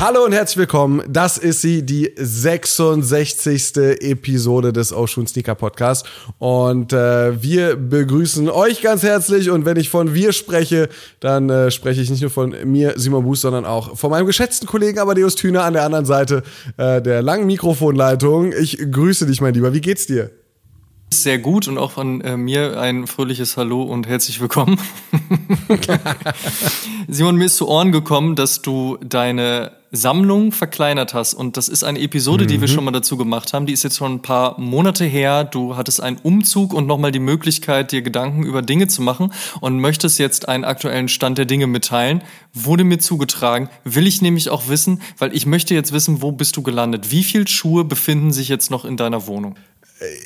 Hallo und herzlich willkommen. Das ist sie, die 66. Episode des Ocean Sneaker Podcast. Und äh, wir begrüßen euch ganz herzlich. Und wenn ich von wir spreche, dann äh, spreche ich nicht nur von mir, Simon Buß, sondern auch von meinem geschätzten Kollegen Amadeus Thüner an der anderen Seite äh, der langen Mikrofonleitung. Ich grüße dich, mein Lieber. Wie geht's dir? Sehr gut und auch von äh, mir ein fröhliches Hallo und herzlich willkommen. Simon, mir ist zu Ohren gekommen, dass du deine Sammlung verkleinert hast. Und das ist eine Episode, mhm. die wir mhm. schon mal dazu gemacht haben. Die ist jetzt schon ein paar Monate her. Du hattest einen Umzug und nochmal die Möglichkeit, dir Gedanken über Dinge zu machen und möchtest jetzt einen aktuellen Stand der Dinge mitteilen. Wurde mir zugetragen. Will ich nämlich auch wissen, weil ich möchte jetzt wissen, wo bist du gelandet? Wie viele Schuhe befinden sich jetzt noch in deiner Wohnung?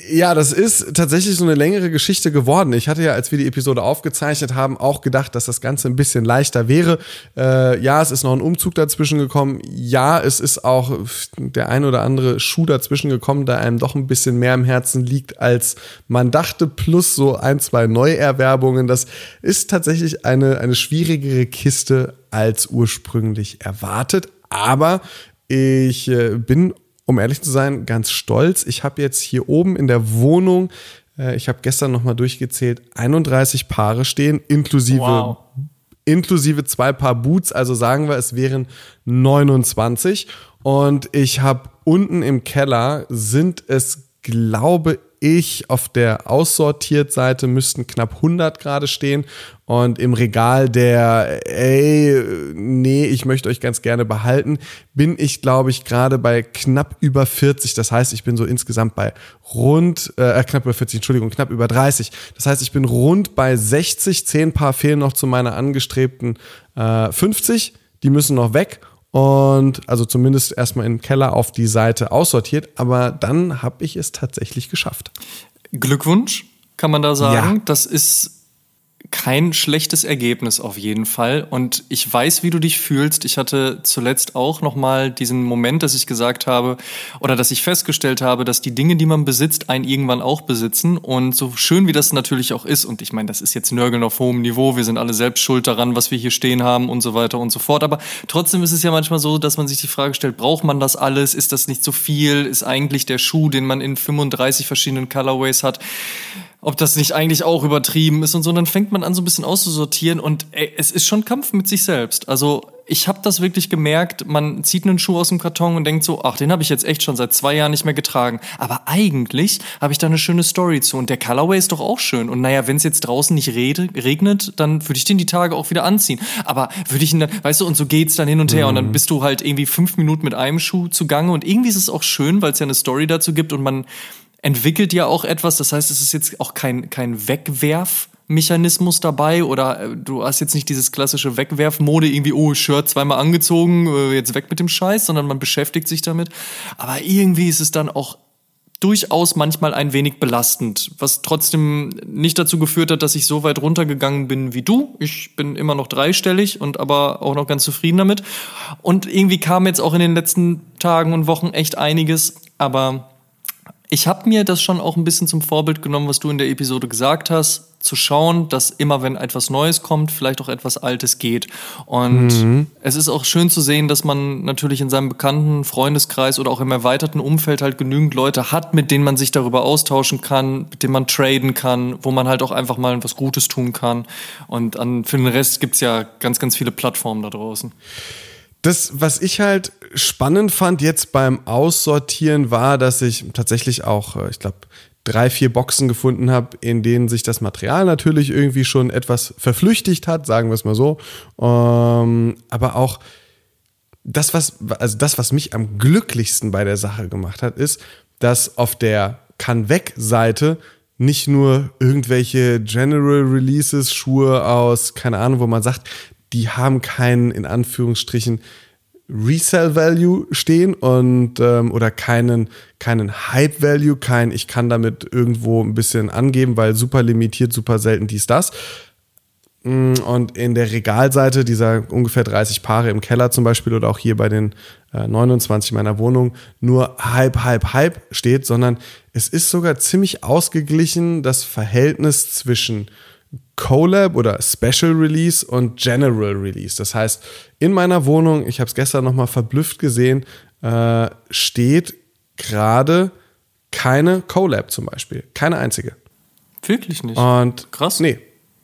Ja, das ist tatsächlich so eine längere Geschichte geworden. Ich hatte ja, als wir die Episode aufgezeichnet haben, auch gedacht, dass das Ganze ein bisschen leichter wäre. Äh, ja, es ist noch ein Umzug dazwischen gekommen. Ja, es ist auch der ein oder andere Schuh dazwischen gekommen, der einem doch ein bisschen mehr im Herzen liegt, als man dachte, plus so ein, zwei Neuerwerbungen. Das ist tatsächlich eine, eine schwierigere Kiste als ursprünglich erwartet. Aber ich äh, bin um ehrlich zu sein, ganz stolz. Ich habe jetzt hier oben in der Wohnung, äh, ich habe gestern nochmal durchgezählt, 31 Paare stehen, inklusive, wow. inklusive zwei Paar Boots. Also sagen wir, es wären 29. Und ich habe unten im Keller sind es, glaube ich, auf der Aussortiert-Seite müssten knapp 100 gerade stehen und im Regal der, ey, nee, ich möchte euch ganz gerne behalten, bin ich, glaube ich, gerade bei knapp über 40. Das heißt, ich bin so insgesamt bei rund, äh, knapp über 40, Entschuldigung, knapp über 30. Das heißt, ich bin rund bei 60. Zehn Paar fehlen noch zu meiner angestrebten äh, 50. Die müssen noch weg und also zumindest erstmal im Keller auf die Seite aussortiert, aber dann habe ich es tatsächlich geschafft. Glückwunsch, kann man da sagen. Ja. Das ist kein schlechtes Ergebnis auf jeden Fall. Und ich weiß, wie du dich fühlst. Ich hatte zuletzt auch nochmal diesen Moment, dass ich gesagt habe oder dass ich festgestellt habe, dass die Dinge, die man besitzt, einen irgendwann auch besitzen. Und so schön wie das natürlich auch ist, und ich meine, das ist jetzt Nörgeln auf hohem Niveau, wir sind alle selbst schuld daran, was wir hier stehen haben und so weiter und so fort. Aber trotzdem ist es ja manchmal so, dass man sich die Frage stellt, braucht man das alles? Ist das nicht zu viel? Ist eigentlich der Schuh, den man in 35 verschiedenen Colorways hat, ob das nicht eigentlich auch übertrieben ist und so. Und dann fängt man an, so ein bisschen auszusortieren und ey, es ist schon Kampf mit sich selbst. Also ich habe das wirklich gemerkt, man zieht einen Schuh aus dem Karton und denkt so, ach, den habe ich jetzt echt schon seit zwei Jahren nicht mehr getragen. Aber eigentlich habe ich da eine schöne Story zu und der Colorway ist doch auch schön. Und naja, wenn es jetzt draußen nicht regnet, dann würde ich den die Tage auch wieder anziehen. Aber würde ich ihn dann, weißt du, und so geht's dann hin und her mhm. und dann mhm. bist du halt irgendwie fünf Minuten mit einem Schuh zugange und irgendwie ist es auch schön, weil es ja eine Story dazu gibt und man entwickelt ja auch etwas. Das heißt, es ist jetzt auch kein, kein Wegwerfmechanismus dabei oder äh, du hast jetzt nicht dieses klassische Wegwerfmode, irgendwie, oh, Shirt zweimal angezogen, äh, jetzt weg mit dem Scheiß, sondern man beschäftigt sich damit. Aber irgendwie ist es dann auch durchaus manchmal ein wenig belastend, was trotzdem nicht dazu geführt hat, dass ich so weit runtergegangen bin wie du. Ich bin immer noch dreistellig und aber auch noch ganz zufrieden damit. Und irgendwie kam jetzt auch in den letzten Tagen und Wochen echt einiges, aber ich habe mir das schon auch ein bisschen zum Vorbild genommen, was du in der Episode gesagt hast, zu schauen, dass immer wenn etwas Neues kommt, vielleicht auch etwas Altes geht. Und mhm. es ist auch schön zu sehen, dass man natürlich in seinem bekannten Freundeskreis oder auch im erweiterten Umfeld halt genügend Leute hat, mit denen man sich darüber austauschen kann, mit denen man traden kann, wo man halt auch einfach mal was Gutes tun kann. Und an, für den Rest gibt's ja ganz, ganz viele Plattformen da draußen. Das, was ich halt spannend fand jetzt beim Aussortieren, war, dass ich tatsächlich auch, äh, ich glaube, drei, vier Boxen gefunden habe, in denen sich das Material natürlich irgendwie schon etwas verflüchtigt hat, sagen wir es mal so. Ähm, aber auch das, was, also das, was mich am glücklichsten bei der Sache gemacht hat, ist, dass auf der Kann-Weg-Seite nicht nur irgendwelche General Releases, Schuhe aus, keine Ahnung, wo man sagt, die haben keinen, in Anführungsstrichen, Resell Value stehen und ähm, oder keinen keinen Hype Value, kein ich kann damit irgendwo ein bisschen angeben, weil super limitiert, super selten dies das. Mm, und in der Regalseite dieser ungefähr 30 Paare im Keller zum Beispiel oder auch hier bei den äh, 29 meiner Wohnung nur Hype, Hype, Hype steht, sondern es ist sogar ziemlich ausgeglichen das Verhältnis zwischen Collab oder Special Release und General Release. Das heißt, in meiner Wohnung, ich habe es gestern nochmal verblüfft gesehen, äh, steht gerade keine Collab zum Beispiel. Keine einzige. Wirklich nicht. Und krass. Nee,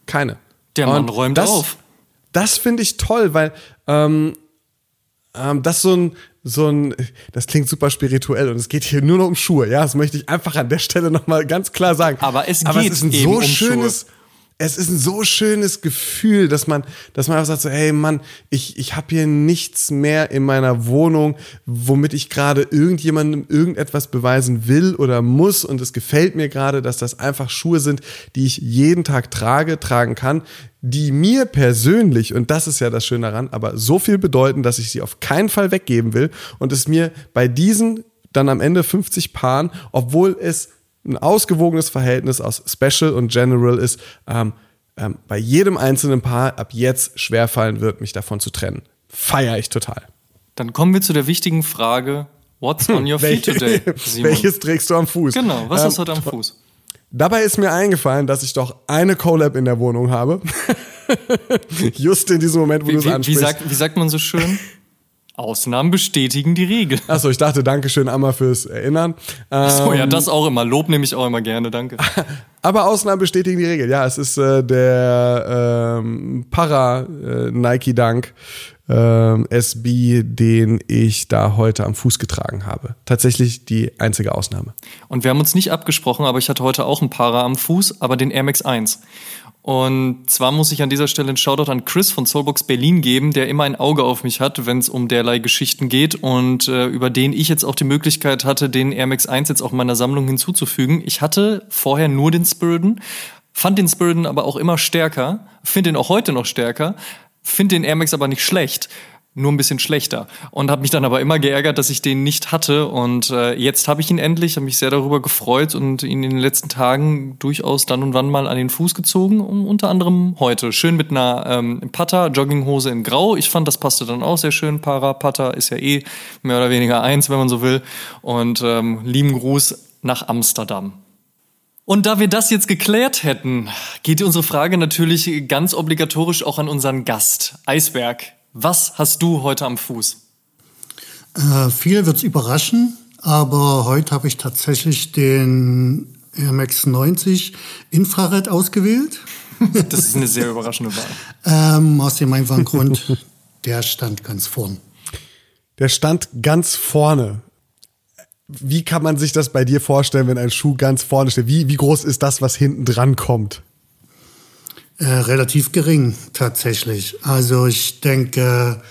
keine. Der Mann und räumt das, auf. Das finde ich toll, weil ähm, ähm, das so ein, so ein, das klingt super spirituell und es geht hier nur noch um Schuhe, ja, das möchte ich einfach an der Stelle nochmal ganz klar sagen. Aber es geht Aber es ist ein so um schönes, Schuhe es ist ein so schönes Gefühl, dass man, dass man einfach sagt so, hey Mann, ich, ich habe hier nichts mehr in meiner Wohnung, womit ich gerade irgendjemandem irgendetwas beweisen will oder muss. Und es gefällt mir gerade, dass das einfach Schuhe sind, die ich jeden Tag trage, tragen kann, die mir persönlich, und das ist ja das Schöne daran, aber so viel bedeuten, dass ich sie auf keinen Fall weggeben will. Und es mir bei diesen dann am Ende 50 Paaren, obwohl es ein ausgewogenes Verhältnis aus Special und General ist, ähm, ähm, bei jedem einzelnen Paar ab jetzt schwerfallen wird, mich davon zu trennen. Feier ich total. Dann kommen wir zu der wichtigen Frage: What's on your feet today? Simon? Welches trägst du am Fuß? Genau, was ähm, du heute am Fuß? Dabei ist mir eingefallen, dass ich doch eine Collab in der Wohnung habe. Just in diesem Moment, wo du es ansprichst. Wie sagt, wie sagt man so schön? Ausnahmen bestätigen die Regel. Achso, ich dachte, Dankeschön einmal fürs Erinnern. Achso, ja, ähm, das auch immer. Lob nehme ich auch immer gerne, danke. Aber Ausnahmen bestätigen die Regel. Ja, es ist äh, der ähm, Para äh, Nike Dunk ähm, SB, den ich da heute am Fuß getragen habe. Tatsächlich die einzige Ausnahme. Und wir haben uns nicht abgesprochen, aber ich hatte heute auch ein Para am Fuß, aber den Air Max 1. Und zwar muss ich an dieser Stelle einen Shoutout an Chris von Soulbox Berlin geben, der immer ein Auge auf mich hat, wenn es um derlei Geschichten geht und äh, über den ich jetzt auch die Möglichkeit hatte, den Air Max 1 jetzt auch meiner Sammlung hinzuzufügen. Ich hatte vorher nur den Spurden, fand den Spurden aber auch immer stärker, finde den auch heute noch stärker, finde den Air Max aber nicht schlecht nur ein bisschen schlechter. Und habe mich dann aber immer geärgert, dass ich den nicht hatte. Und äh, jetzt habe ich ihn endlich, habe mich sehr darüber gefreut und ihn in den letzten Tagen durchaus dann und wann mal an den Fuß gezogen. Und unter anderem heute. Schön mit einer ähm, Putter, Jogginghose in Grau. Ich fand, das passte dann auch sehr schön. Para, Putter ist ja eh mehr oder weniger eins, wenn man so will. Und ähm, lieben Gruß nach Amsterdam. Und da wir das jetzt geklärt hätten, geht unsere Frage natürlich ganz obligatorisch auch an unseren Gast, Eisberg. Was hast du heute am Fuß? Äh, viel wird es überraschen, aber heute habe ich tatsächlich den Air Max 90 Infrared ausgewählt. Das ist eine sehr überraschende Wahl. ähm, aus dem einfachen Grund, der stand ganz vorn. Der stand ganz vorne. Wie kann man sich das bei dir vorstellen, wenn ein Schuh ganz vorne steht? Wie, wie groß ist das, was hinten dran kommt? Äh, relativ gering tatsächlich. Also ich denke,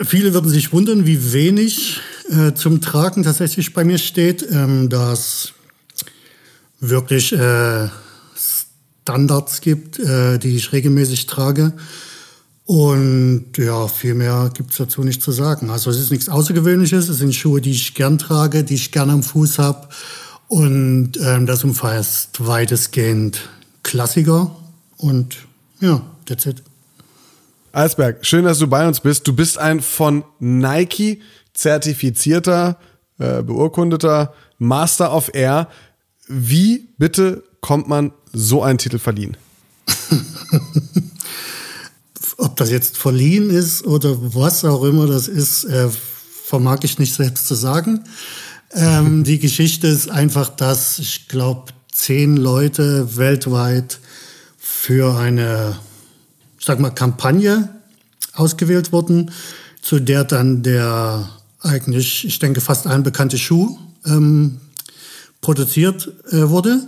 viele würden sich wundern, wie wenig äh, zum Tragen tatsächlich bei mir steht. Ähm, dass wirklich äh, Standards gibt, äh, die ich regelmäßig trage. Und ja, viel mehr gibt's dazu nicht zu sagen. Also es ist nichts Außergewöhnliches. Es sind Schuhe, die ich gern trage, die ich gern am Fuß habe. Und ähm, das umfasst weitestgehend Klassiker und ja, that's it. Eisberg, schön, dass du bei uns bist. Du bist ein von Nike zertifizierter, äh, beurkundeter Master of Air. Wie bitte kommt man so einen Titel verliehen? Ob das jetzt verliehen ist oder was auch immer das ist, äh, vermag ich nicht selbst zu sagen. Ähm, die Geschichte ist einfach, dass ich glaube, zehn Leute weltweit für eine, sag mal, Kampagne ausgewählt wurden, zu der dann der eigentlich, ich denke, fast allen bekannte Schuh ähm, produziert äh, wurde.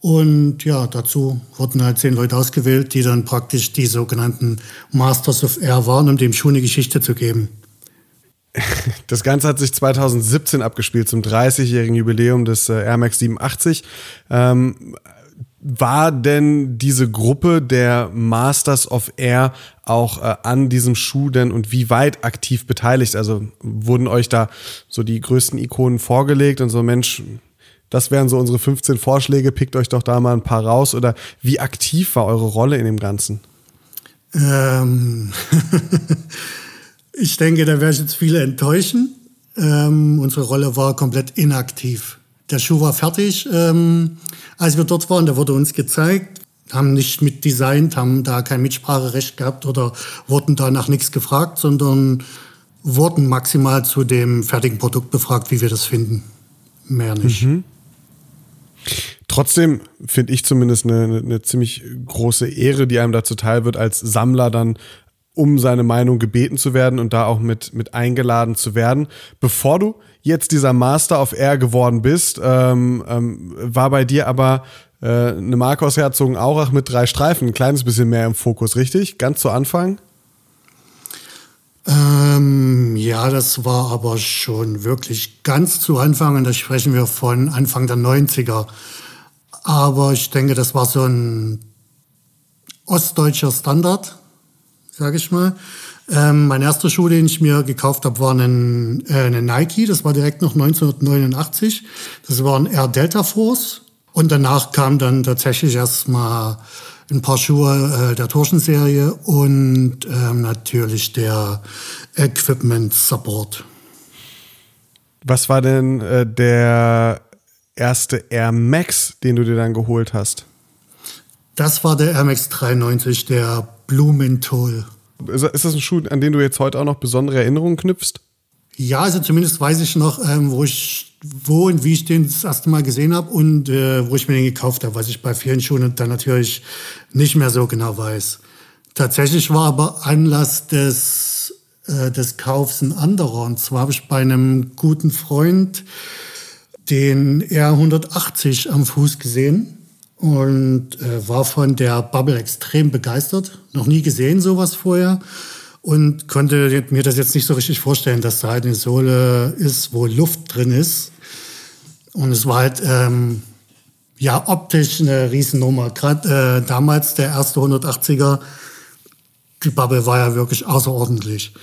Und ja, dazu wurden halt zehn Leute ausgewählt, die dann praktisch die sogenannten Masters of Air waren, um dem Schuh eine Geschichte zu geben. Das Ganze hat sich 2017 abgespielt, zum 30-jährigen Jubiläum des äh, Air Max 87. Ähm, war denn diese Gruppe der Masters of Air auch äh, an diesem Schuh denn und wie weit aktiv beteiligt? Also wurden euch da so die größten Ikonen vorgelegt und so Mensch, das wären so unsere 15 Vorschläge, pickt euch doch da mal ein paar raus oder wie aktiv war eure Rolle in dem Ganzen? Ähm ich denke, da werde ich jetzt viele enttäuschen. Ähm, unsere Rolle war komplett inaktiv. Der Schuh war fertig, ähm, als wir dort waren. Der wurde uns gezeigt, haben nicht mit designt, haben da kein Mitspracherecht gehabt oder wurden danach nichts gefragt, sondern wurden maximal zu dem fertigen Produkt befragt, wie wir das finden. Mehr nicht. Mhm. Trotzdem finde ich zumindest eine, eine ziemlich große Ehre, die einem dazu teil wird, als Sammler dann um seine Meinung gebeten zu werden und da auch mit, mit eingeladen zu werden. Bevor du jetzt dieser Master of Air geworden bist, ähm, ähm, war bei dir aber äh, eine Marke aus Herzogenaurach mit drei Streifen, ein kleines bisschen mehr im Fokus, richtig? Ganz zu Anfang? Ähm, ja, das war aber schon wirklich ganz zu Anfang und da sprechen wir von Anfang der 90er. Aber ich denke, das war so ein ostdeutscher Standard, sage ich mal. Ähm, mein erster Schuh, den ich mir gekauft habe, war ein, äh, eine Nike. Das war direkt noch 1989. Das war ein Air Delta Force. Und danach kam dann tatsächlich erstmal ein paar Schuhe äh, der Torschen-Serie und ähm, natürlich der Equipment Support. Was war denn äh, der erste Air Max, den du dir dann geholt hast? Das war der Air Max 93, der Blumenthal. Ist das ein Schuh, an den du jetzt heute auch noch besondere Erinnerungen knüpfst? Ja, also zumindest weiß ich noch, ähm, wo ich, wo und wie ich den das erste Mal gesehen habe und äh, wo ich mir den gekauft habe, was ich bei vielen Schuhen dann natürlich nicht mehr so genau weiß. Tatsächlich war aber Anlass des, äh, des Kaufs ein anderer. Und zwar habe ich bei einem guten Freund den R180 am Fuß gesehen und äh, war von der Bubble extrem begeistert. Noch nie gesehen sowas vorher und konnte mir das jetzt nicht so richtig vorstellen, dass da halt eine Sohle ist, wo Luft drin ist. Und es war halt ähm, ja optisch eine Riesennummer. Gerade äh, damals der erste 180er, die Bubble war ja wirklich außerordentlich.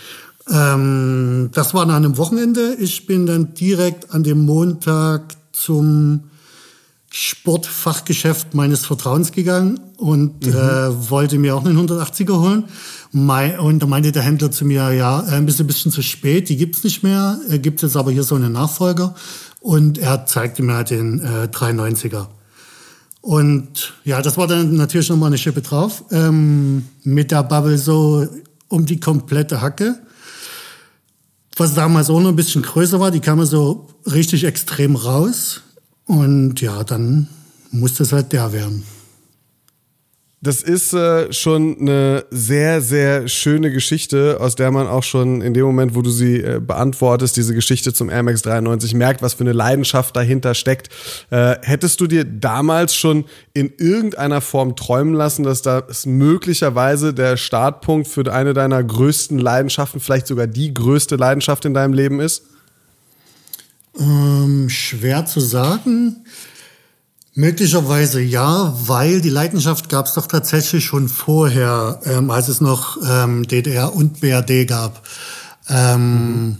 Ähm, das war an einem Wochenende. Ich bin dann direkt an dem Montag zum Sportfachgeschäft meines Vertrauens gegangen und mhm. äh, wollte mir auch einen 180er holen. Und da meinte der Händler zu mir, ja, äh, ein bisschen, bisschen zu spät, die gibt's nicht mehr, äh, gibt jetzt aber hier so einen Nachfolger. Und er zeigte mir halt den äh, 390er. Und ja, das war dann natürlich nochmal eine Schippe drauf. Ähm, mit der Bubble so um die komplette Hacke. Was damals auch noch ein bisschen größer war, die kam so richtig extrem raus. Und ja, dann musste es halt der werden. Das ist äh, schon eine sehr, sehr schöne Geschichte, aus der man auch schon in dem Moment, wo du sie äh, beantwortest, diese Geschichte zum Air Max 93 merkt, was für eine Leidenschaft dahinter steckt. Äh, hättest du dir damals schon in irgendeiner Form träumen lassen, dass das möglicherweise der Startpunkt für eine deiner größten Leidenschaften, vielleicht sogar die größte Leidenschaft in deinem Leben ist? Ähm, schwer zu sagen. Möglicherweise ja, weil die Leidenschaft gab es doch tatsächlich schon vorher, ähm, als es noch ähm, DDR und BRD gab. Ähm.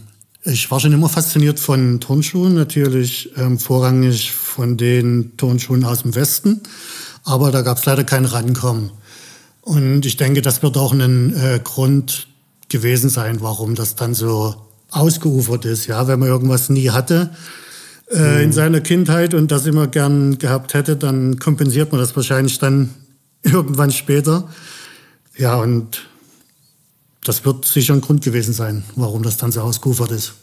Ich war schon immer fasziniert von Turnschuhen, natürlich ähm, vorrangig von den Turnschuhen aus dem Westen, aber da gab es leider kein Rankommen. Und ich denke, das wird auch ein äh, Grund gewesen sein, warum das dann so ausgeufert ist, ja, wenn man irgendwas nie hatte äh, mhm. in seiner Kindheit und das immer gern gehabt hätte, dann kompensiert man das wahrscheinlich dann irgendwann später. Ja, und das wird sicher ein Grund gewesen sein, warum das dann so ausgeufert ist.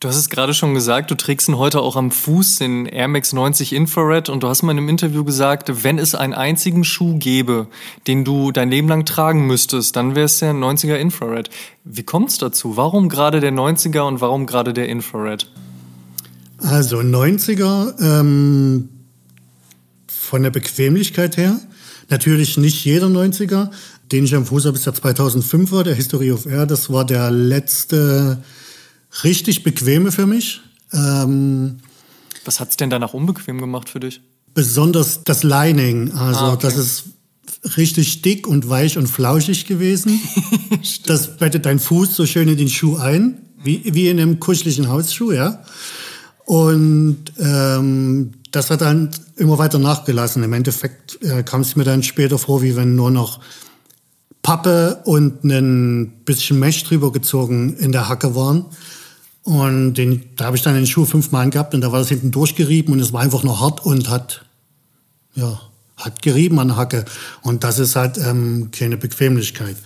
Du hast es gerade schon gesagt, du trägst ihn heute auch am Fuß, den Air Max 90 Infrared. Und du hast mal in einem Interview gesagt, wenn es einen einzigen Schuh gäbe, den du dein Leben lang tragen müsstest, dann wäre es der 90er Infrared. Wie kommt es dazu? Warum gerade der 90er und warum gerade der Infrared? Also 90er ähm, von der Bequemlichkeit her. Natürlich nicht jeder 90er. Den ich am Fuß habe, ist der 2005er, der History of Air. Das war der letzte richtig bequeme für mich. Ähm, Was hat es denn danach unbequem gemacht für dich? besonders das Lining. Also ah, okay. das ist richtig dick und weich und flauschig gewesen. das bettet dein Fuß so schön in den Schuh ein, wie, wie in einem kuscheligen Hausschuh, ja. Und ähm, das hat dann immer weiter nachgelassen. Im Endeffekt äh, kam es mir dann später vor, wie wenn nur noch Pappe und ein bisschen Mesh drüber gezogen in der Hacke waren. Und den, da habe ich dann den Schuh fünfmal angehabt und da war das hinten durchgerieben und es war einfach noch hart und hat, ja, hat gerieben an der Hacke. Und das ist halt ähm, keine Bequemlichkeit.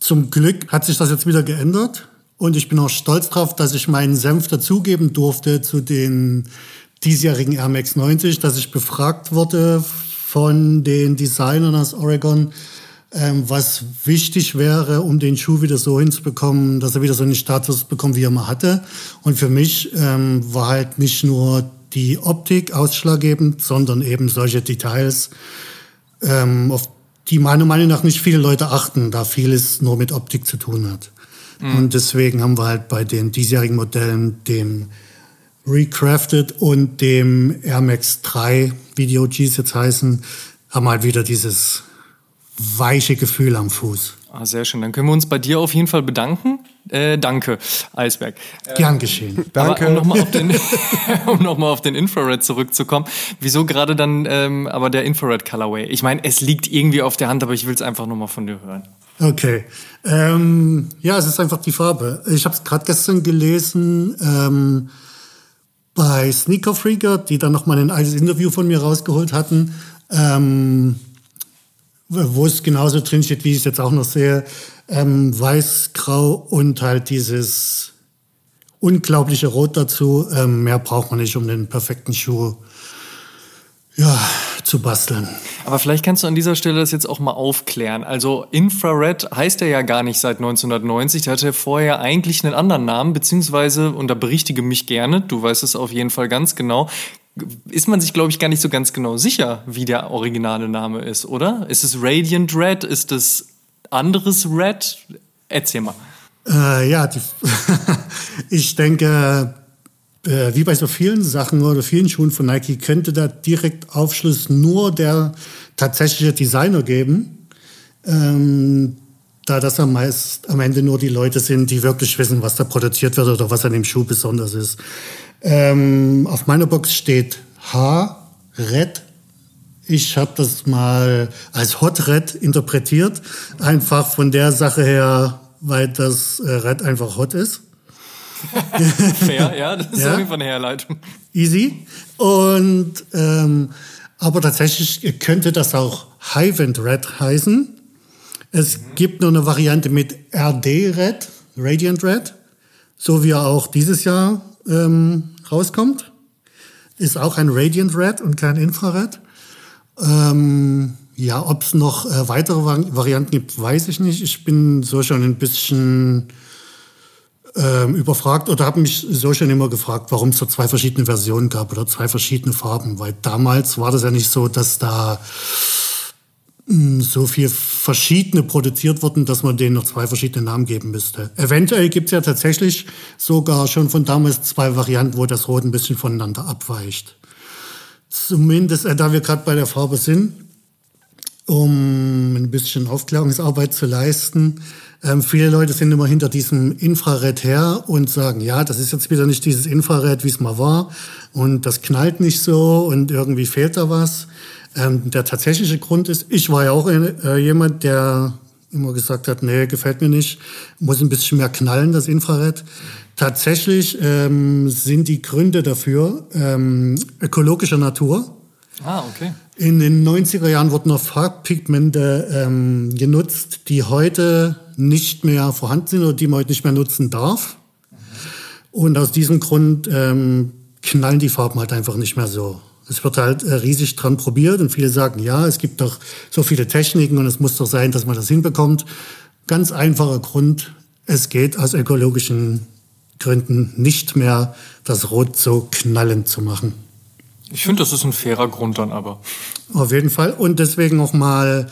Zum Glück hat sich das jetzt wieder geändert. Und ich bin auch stolz drauf, dass ich meinen Senf dazugeben durfte zu den diesjährigen Air Max 90, dass ich befragt wurde von den Designern aus Oregon, ähm, was wichtig wäre, um den Schuh wieder so hinzubekommen, dass er wieder so einen Status bekommt, wie er mal hatte. Und für mich ähm, war halt nicht nur die Optik ausschlaggebend, sondern eben solche Details, ähm, auf die meiner Meinung nach nicht viele Leute achten, da vieles nur mit Optik zu tun hat. Mhm. Und deswegen haben wir halt bei den diesjährigen Modellen, dem Recrafted und dem Air Max 3, wie die OGs jetzt heißen, haben halt wieder dieses weiche Gefühl am Fuß. Ah, sehr schön. Dann können wir uns bei dir auf jeden Fall bedanken. Äh, danke, Eisberg. Gern geschehen. danke. um nochmal auf, den, um noch auf den Infrared zurückzukommen. Wieso gerade dann ähm, aber der Infrared Colorway? Ich meine, es liegt irgendwie auf der Hand, aber ich will es einfach nochmal von dir hören. Okay. Ähm, ja, es ist einfach die Farbe. Ich habe es gerade gestern gelesen ähm, bei Sneaker Freaker, die dann nochmal ein altes Interview von mir rausgeholt hatten. Ähm, wo es genauso drin steht, wie ich es jetzt auch noch sehe, ähm, weiß, grau und halt dieses unglaubliche Rot dazu. Ähm, mehr braucht man nicht, um den perfekten Schuh ja, zu basteln. Aber vielleicht kannst du an dieser Stelle das jetzt auch mal aufklären. Also Infrared heißt er ja gar nicht seit 1990. Der hatte vorher eigentlich einen anderen Namen, beziehungsweise, und da berichtige mich gerne, du weißt es auf jeden Fall ganz genau, ist man sich, glaube ich, gar nicht so ganz genau sicher, wie der originale Name ist, oder? Ist es Radiant Red? Ist es anderes Red? Erzähl mal. Äh, ja, die, ich denke, äh, wie bei so vielen Sachen oder vielen Schuhen von Nike, könnte da direkt Aufschluss nur der tatsächliche Designer geben. Ähm, da das am, meist, am Ende nur die Leute sind, die wirklich wissen, was da produziert wird oder was an dem Schuh besonders ist. Ähm, auf meiner Box steht H, Red. Ich habe das mal als Hot Red interpretiert, einfach von der Sache her, weil das äh, Red einfach hot ist. Fair, ja, das ist ja. jeden Fall eine Herleitung. Easy. Und ähm, aber tatsächlich könnte das auch High Wind Red heißen. Es mhm. gibt nur eine Variante mit RD Red, Radiant Red, so wie er auch dieses Jahr ähm, rauskommt. Ist auch ein Radiant Red und kein Infrared. Ähm, ja, ob es noch äh, weitere Varianten gibt, weiß ich nicht. Ich bin so schon ein bisschen ähm, überfragt oder habe mich so schon immer gefragt, warum es so zwei verschiedene Versionen gab oder zwei verschiedene Farben. Weil damals war das ja nicht so, dass da so viel verschiedene produziert wurden, dass man denen noch zwei verschiedene Namen geben müsste. Eventuell gibt es ja tatsächlich sogar schon von damals zwei Varianten, wo das Rot ein bisschen voneinander abweicht. Zumindest, äh, da wir gerade bei der Farbe sind, um ein bisschen Aufklärungsarbeit zu leisten. Ähm, viele Leute sind immer hinter diesem Infrared her und sagen, ja, das ist jetzt wieder nicht dieses Infrared, wie es mal war und das knallt nicht so und irgendwie fehlt da was. Ähm, der tatsächliche Grund ist, ich war ja auch äh, jemand, der immer gesagt hat, nee, gefällt mir nicht, muss ein bisschen mehr knallen, das Infrared. Tatsächlich ähm, sind die Gründe dafür ähm, ökologischer Natur. Ah, okay. In den 90er Jahren wurden noch Farbpigmente ähm, genutzt, die heute nicht mehr vorhanden sind oder die man heute nicht mehr nutzen darf. Und aus diesem Grund ähm, knallen die Farben halt einfach nicht mehr so. Es wird halt äh, riesig dran probiert und viele sagen, ja, es gibt doch so viele Techniken und es muss doch sein, dass man das hinbekommt. Ganz einfacher Grund, es geht aus ökologischen Gründen nicht mehr, das Rot so knallend zu machen. Ich finde, das ist ein fairer Grund dann aber. Auf jeden Fall. Und deswegen noch mal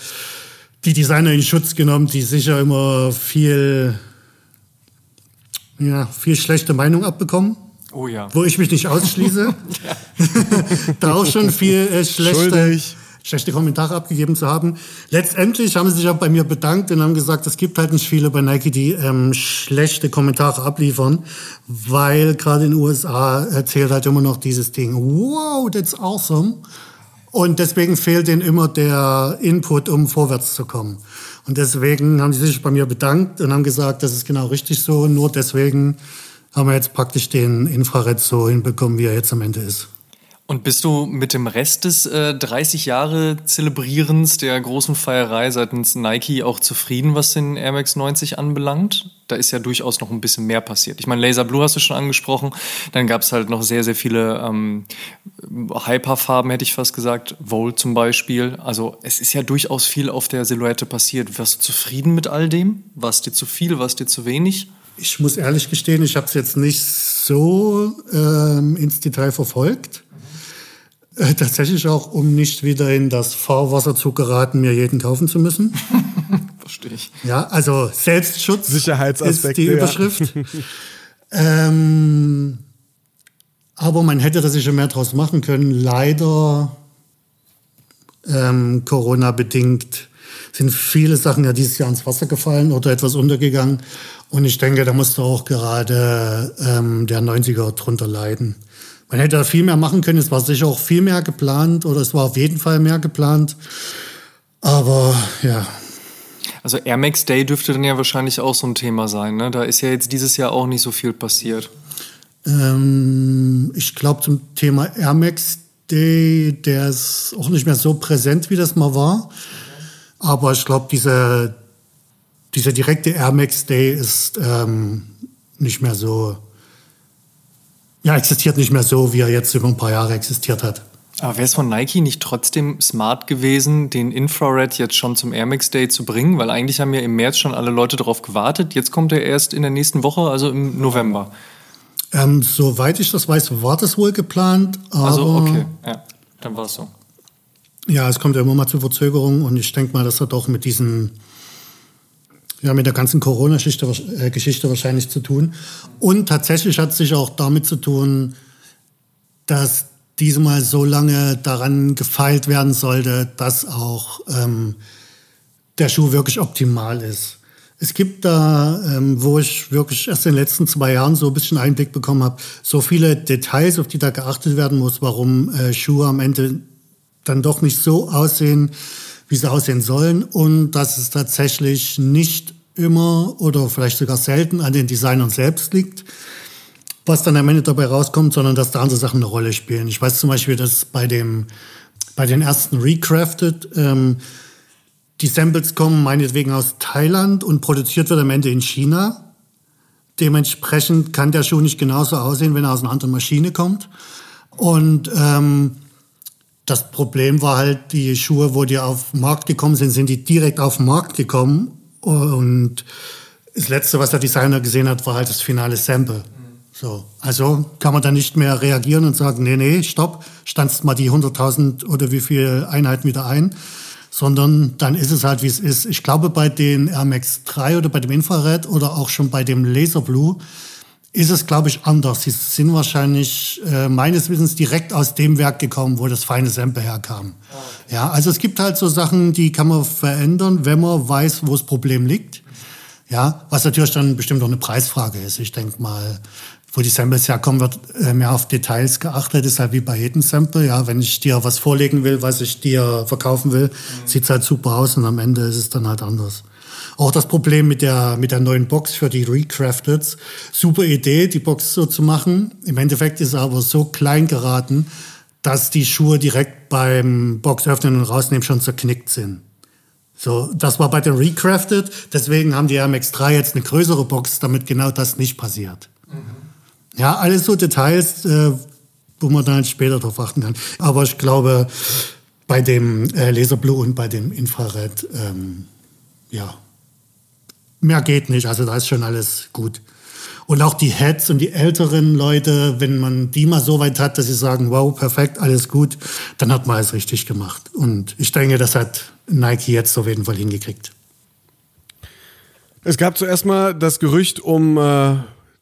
die Designer in Schutz genommen, die sicher immer viel, ja, viel schlechte Meinung abbekommen. Oh ja. Wo ich mich nicht ausschließe. da auch schon viel äh, schlechte, schlechte Kommentare abgegeben zu haben. Letztendlich haben sie sich auch bei mir bedankt und haben gesagt, es gibt halt nicht viele bei Nike, die ähm, schlechte Kommentare abliefern, weil gerade in den USA erzählt halt immer noch dieses Ding, wow, that's awesome. Und deswegen fehlt ihnen immer der Input, um vorwärts zu kommen. Und deswegen haben sie sich bei mir bedankt und haben gesagt, das ist genau richtig so. Nur deswegen haben wir jetzt praktisch den Infrared so hinbekommen, wie er jetzt am Ende ist. Und bist du mit dem Rest des äh, 30 Jahre Zelebrierens der großen Feierei seitens Nike auch zufrieden, was den Air Max 90 anbelangt? Da ist ja durchaus noch ein bisschen mehr passiert. Ich meine, Laser Blue hast du schon angesprochen. Dann gab es halt noch sehr, sehr viele ähm, Hyperfarben, hätte ich fast gesagt. Volt zum Beispiel. Also es ist ja durchaus viel auf der Silhouette passiert. Warst du zufrieden mit all dem? War es dir zu viel? War es dir zu wenig? Ich muss ehrlich gestehen, ich habe es jetzt nicht so ähm, ins Detail verfolgt. Äh, tatsächlich auch, um nicht wieder in das Fahrwasser zu geraten, mir jeden kaufen zu müssen. Verstehe ich. Ja, also Selbstschutz Sicherheitsaspekte, ist die Überschrift. ähm, aber man hätte da sicher mehr draus machen können. Leider ähm, Corona-bedingt sind viele Sachen ja dieses Jahr ins Wasser gefallen oder etwas untergegangen. Und ich denke, da musste auch gerade ähm, der 90er drunter leiden. Man hätte da viel mehr machen können. Es war sicher auch viel mehr geplant oder es war auf jeden Fall mehr geplant. Aber ja. Also Air Max Day dürfte dann ja wahrscheinlich auch so ein Thema sein. Ne? Da ist ja jetzt dieses Jahr auch nicht so viel passiert. Ähm, ich glaube zum Thema Air Max Day, der ist auch nicht mehr so präsent, wie das mal war. Aber ich glaube, dieser, dieser direkte Air Max Day ist ähm, nicht mehr so, ja, existiert nicht mehr so, wie er jetzt über ein paar Jahre existiert hat. Aber wäre es von Nike nicht trotzdem smart gewesen, den Infrared jetzt schon zum Air Max Day zu bringen? Weil eigentlich haben ja im März schon alle Leute darauf gewartet. Jetzt kommt er erst in der nächsten Woche, also im November. Ähm, soweit ich das weiß, war das wohl geplant. Aber also okay, ja, dann war es so. Ja, es kommt ja immer mal zu Verzögerungen und ich denke mal, das hat auch mit diesen, ja, mit der ganzen Corona-Geschichte äh, wahrscheinlich zu tun. Und tatsächlich hat es sich auch damit zu tun, dass diesmal so lange daran gefeilt werden sollte, dass auch ähm, der Schuh wirklich optimal ist. Es gibt da, ähm, wo ich wirklich erst in den letzten zwei Jahren so ein bisschen Einblick bekommen habe, so viele Details, auf die da geachtet werden muss, warum äh, Schuhe am Ende dann doch nicht so aussehen, wie sie aussehen sollen und dass es tatsächlich nicht immer oder vielleicht sogar selten an den Designern selbst liegt, was dann am Ende dabei rauskommt, sondern dass da andere Sachen eine Rolle spielen. Ich weiß zum Beispiel, dass bei dem bei den ersten Recrafted ähm, die Samples kommen meinetwegen aus Thailand und produziert wird am Ende in China. Dementsprechend kann der Schuh nicht genauso aussehen, wenn er aus einer anderen Maschine kommt. Und ähm, das Problem war halt, die Schuhe, wo die auf den Markt gekommen sind, sind die direkt auf den Markt gekommen. Und das Letzte, was der Designer gesehen hat, war halt das finale Sample. So, also kann man dann nicht mehr reagieren und sagen, nee, nee, stopp, standst mal die 100.000 oder wie viele Einheiten wieder ein, sondern dann ist es halt, wie es ist. Ich glaube, bei den Air Max 3 oder bei dem Infrared oder auch schon bei dem Laser Blue ist es, glaube ich, anders. Sie sind wahrscheinlich äh, meines Wissens direkt aus dem Werk gekommen, wo das feine Sample herkam. Oh. Ja, also es gibt halt so Sachen, die kann man verändern, wenn man weiß, wo das Problem liegt. Ja, was natürlich dann bestimmt auch eine Preisfrage ist. Ich denke mal, wo die Samples herkommen, wird äh, mehr auf Details geachtet. Ist halt wie bei jedem Sample. Ja, wenn ich dir was vorlegen will, was ich dir verkaufen will, mhm. sieht's halt super aus und am Ende ist es dann halt anders. Auch das Problem mit der, mit der neuen Box für die Recrafted. Super Idee, die Box so zu machen. Im Endeffekt ist er aber so klein geraten, dass die Schuhe direkt beim Boxöffnen und Rausnehmen schon zerknickt sind. So, das war bei den Recrafted. Deswegen haben die Air Max 3 jetzt eine größere Box, damit genau das nicht passiert. Mhm. Ja, alles so Details, äh, wo man dann später drauf achten kann. Aber ich glaube, bei dem äh, Laser Blue und bei dem Infrared, ähm, ja, mehr geht nicht. Also da ist schon alles gut. Und auch die Heads und die älteren Leute, wenn man die mal so weit hat, dass sie sagen, wow, perfekt, alles gut, dann hat man es richtig gemacht. Und ich denke, das hat Nike jetzt auf jeden Fall hingekriegt. Es gab zuerst mal das Gerücht um äh,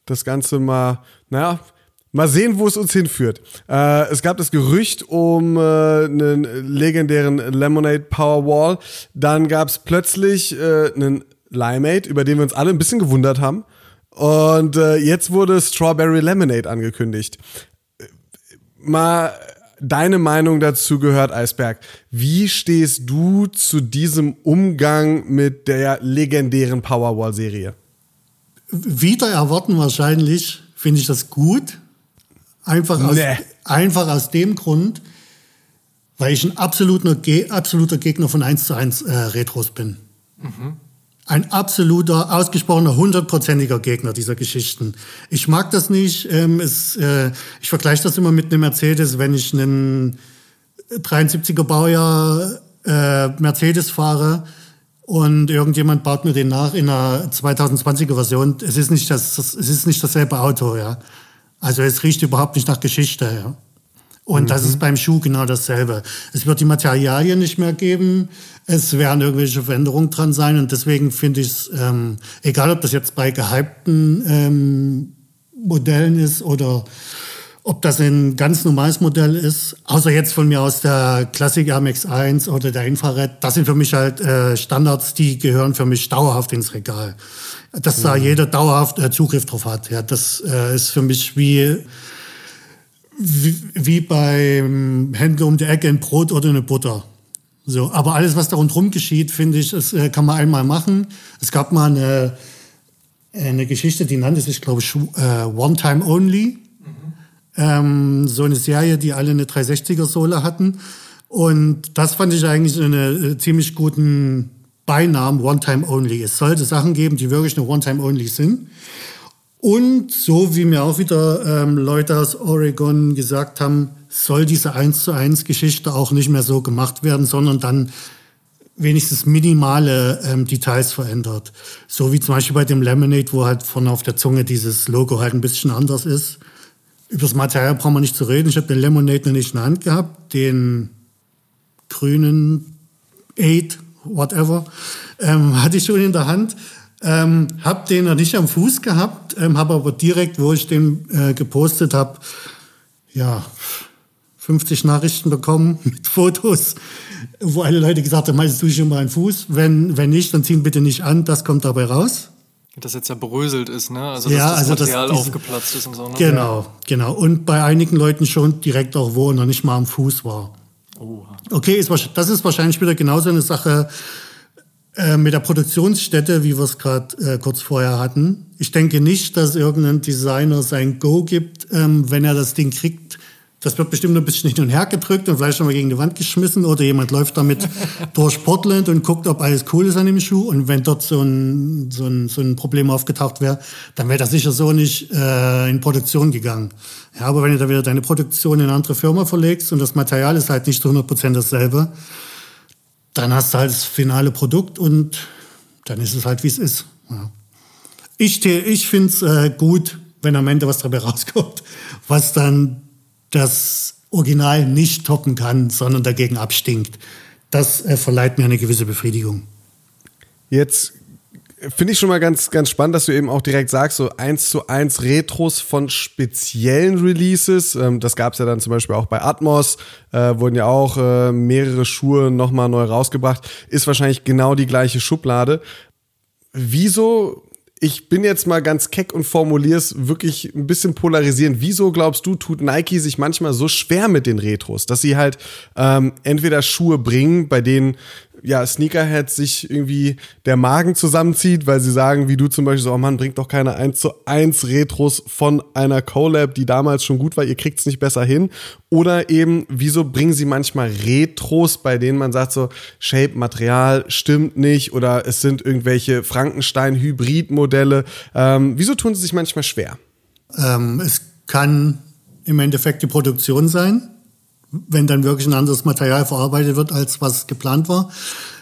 das Ganze mal, naja, Mal sehen, wo es uns hinführt. Äh, es gab das Gerücht um äh, einen legendären Lemonade Powerwall. Dann gab es plötzlich äh, einen Limeade, über den wir uns alle ein bisschen gewundert haben. Und äh, jetzt wurde Strawberry Lemonade angekündigt. Mal deine Meinung dazu gehört, Eisberg. Wie stehst du zu diesem Umgang mit der legendären Powerwall-Serie? Wieder erwarten wahrscheinlich, finde ich das gut. Einfach aus, nee. einfach aus dem Grund, weil ich ein absoluter, absoluter Gegner von 1 zu 1 äh, Retros bin. Mhm. Ein absoluter, ausgesprochener, hundertprozentiger Gegner dieser Geschichten. Ich mag das nicht. Ähm, es, äh, ich vergleiche das immer mit einem Mercedes, wenn ich einen 73er Baujahr äh, Mercedes fahre und irgendjemand baut mir den nach in einer 2020er Version. Es ist nicht das, das es ist nicht dasselbe Auto, ja. Also es riecht überhaupt nicht nach Geschichte. Ja. Und mhm. das ist beim Schuh genau dasselbe. Es wird die Materialien nicht mehr geben. Es werden irgendwelche Veränderungen dran sein. Und deswegen finde ich es, ähm, egal ob das jetzt bei gehypten ähm, Modellen ist oder ob das ein ganz normales Modell ist, außer jetzt von mir aus der Classic MX1 oder der Infrared, das sind für mich halt äh, Standards, die gehören für mich dauerhaft ins Regal dass da jeder dauerhaft äh, Zugriff drauf hat. Ja, das äh, ist für mich wie, wie, wie beim Händler um die Ecke ein Brot oder eine Butter. So, aber alles, was da rundherum geschieht, finde ich, das äh, kann man einmal machen. Es gab mal eine, eine Geschichte, die nannte sich, glaube ich, äh, One Time Only. Mhm. Ähm, so eine Serie, die alle eine 360er-Sohle hatten. Und das fand ich eigentlich einen äh, ziemlich guten Beinamen One-Time-Only. Es sollte Sachen geben, die wirklich eine One-Time-Only sind. Und so wie mir auch wieder ähm, Leute aus Oregon gesagt haben, soll diese 1 zu 1 Geschichte auch nicht mehr so gemacht werden, sondern dann wenigstens minimale ähm, Details verändert. So wie zum Beispiel bei dem Lemonade, wo halt vorne auf der Zunge dieses Logo halt ein bisschen anders ist. Über das Material brauchen wir nicht zu reden. Ich habe den Lemonade noch nicht in der Hand gehabt, den grünen Aid whatever, ähm, hatte ich schon in der Hand. Ähm, hab den noch nicht am Fuß gehabt, ähm, habe aber direkt, wo ich den äh, gepostet habe, ja, 50 Nachrichten bekommen mit Fotos, wo alle Leute gesagt haben, tue ich schon mal einen Fuß. Wenn, wenn nicht, dann ziehen bitte nicht an, das kommt dabei raus. Dass jetzt ja beröselt ist, ne? Also, dass ja, das also Material das, aufgeplatzt ist und so, ne? Genau, genau. Und bei einigen Leuten schon direkt auch, wo er noch nicht mal am Fuß war. Okay, ist, das ist wahrscheinlich wieder genauso eine Sache äh, mit der Produktionsstätte, wie wir es gerade äh, kurz vorher hatten. Ich denke nicht, dass irgendein Designer sein Go gibt, ähm, wenn er das Ding kriegt, das wird bestimmt ein bisschen hin und her gedrückt und vielleicht nochmal gegen die Wand geschmissen oder jemand läuft damit durch Portland und guckt, ob alles cool ist an dem Schuh. Und wenn dort so ein, so ein, so ein Problem aufgetaucht wäre, dann wäre das sicher so nicht äh, in Produktion gegangen. Ja, aber wenn du da wieder deine Produktion in eine andere Firma verlegst und das Material ist halt nicht zu 100% dasselbe, dann hast du halt das finale Produkt und dann ist es halt, wie es ist. Ja. Ich, ich finde es äh, gut, wenn am Ende was dabei rauskommt, was dann das Original nicht toppen kann, sondern dagegen abstinkt. Das äh, verleiht mir eine gewisse Befriedigung. Jetzt finde ich schon mal ganz, ganz spannend, dass du eben auch direkt sagst, so eins zu eins Retros von speziellen Releases. Ähm, das gab es ja dann zum Beispiel auch bei Atmos, äh, wurden ja auch äh, mehrere Schuhe nochmal neu rausgebracht. Ist wahrscheinlich genau die gleiche Schublade. Wieso ich bin jetzt mal ganz keck und formuliere es wirklich ein bisschen polarisierend. Wieso glaubst du, tut Nike sich manchmal so schwer mit den Retros, dass sie halt ähm, entweder Schuhe bringen, bei denen ja, Sneakerheads sich irgendwie der Magen zusammenzieht, weil sie sagen, wie du zum Beispiel so, oh Mann, bringt doch keine 1 zu 1 Retros von einer Collab, die damals schon gut war, ihr kriegt es nicht besser hin. Oder eben, wieso bringen sie manchmal Retros, bei denen man sagt so, Shape, Material stimmt nicht oder es sind irgendwelche Frankenstein-Hybrid-Modelle. Ähm, wieso tun sie sich manchmal schwer? Ähm, es kann im Endeffekt die Produktion sein wenn dann wirklich ein anderes Material verarbeitet wird, als was geplant war.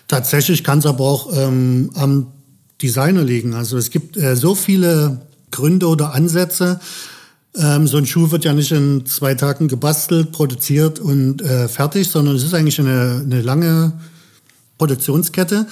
Tatsächlich kann es aber auch ähm, am Designer liegen. Also es gibt äh, so viele Gründe oder Ansätze. Ähm, so ein Schuh wird ja nicht in zwei Tagen gebastelt, produziert und äh, fertig, sondern es ist eigentlich eine, eine lange Produktionskette.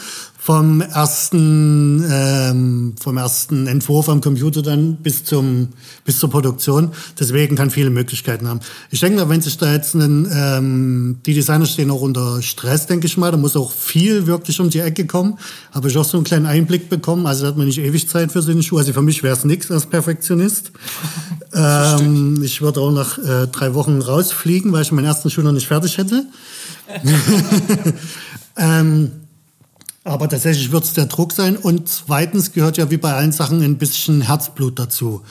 Vom ersten, ähm, vom ersten Entwurf am Computer dann bis zum bis zur Produktion. Deswegen kann viele Möglichkeiten haben. Ich denke wenn sich da jetzt einen, ähm, die Designer stehen auch unter Stress, denke ich mal. Da muss auch viel wirklich um die Ecke kommen. Habe ich auch so einen kleinen Einblick bekommen. Also da hat man nicht ewig Zeit für so eine Schuhe. Also für mich wäre es nichts als Perfektionist. ähm, ich würde auch nach äh, drei Wochen rausfliegen, weil ich meinen ersten Schuh noch nicht fertig hätte. ähm, aber tatsächlich wird es der Druck sein. Und zweitens gehört ja wie bei allen Sachen ein bisschen Herzblut dazu.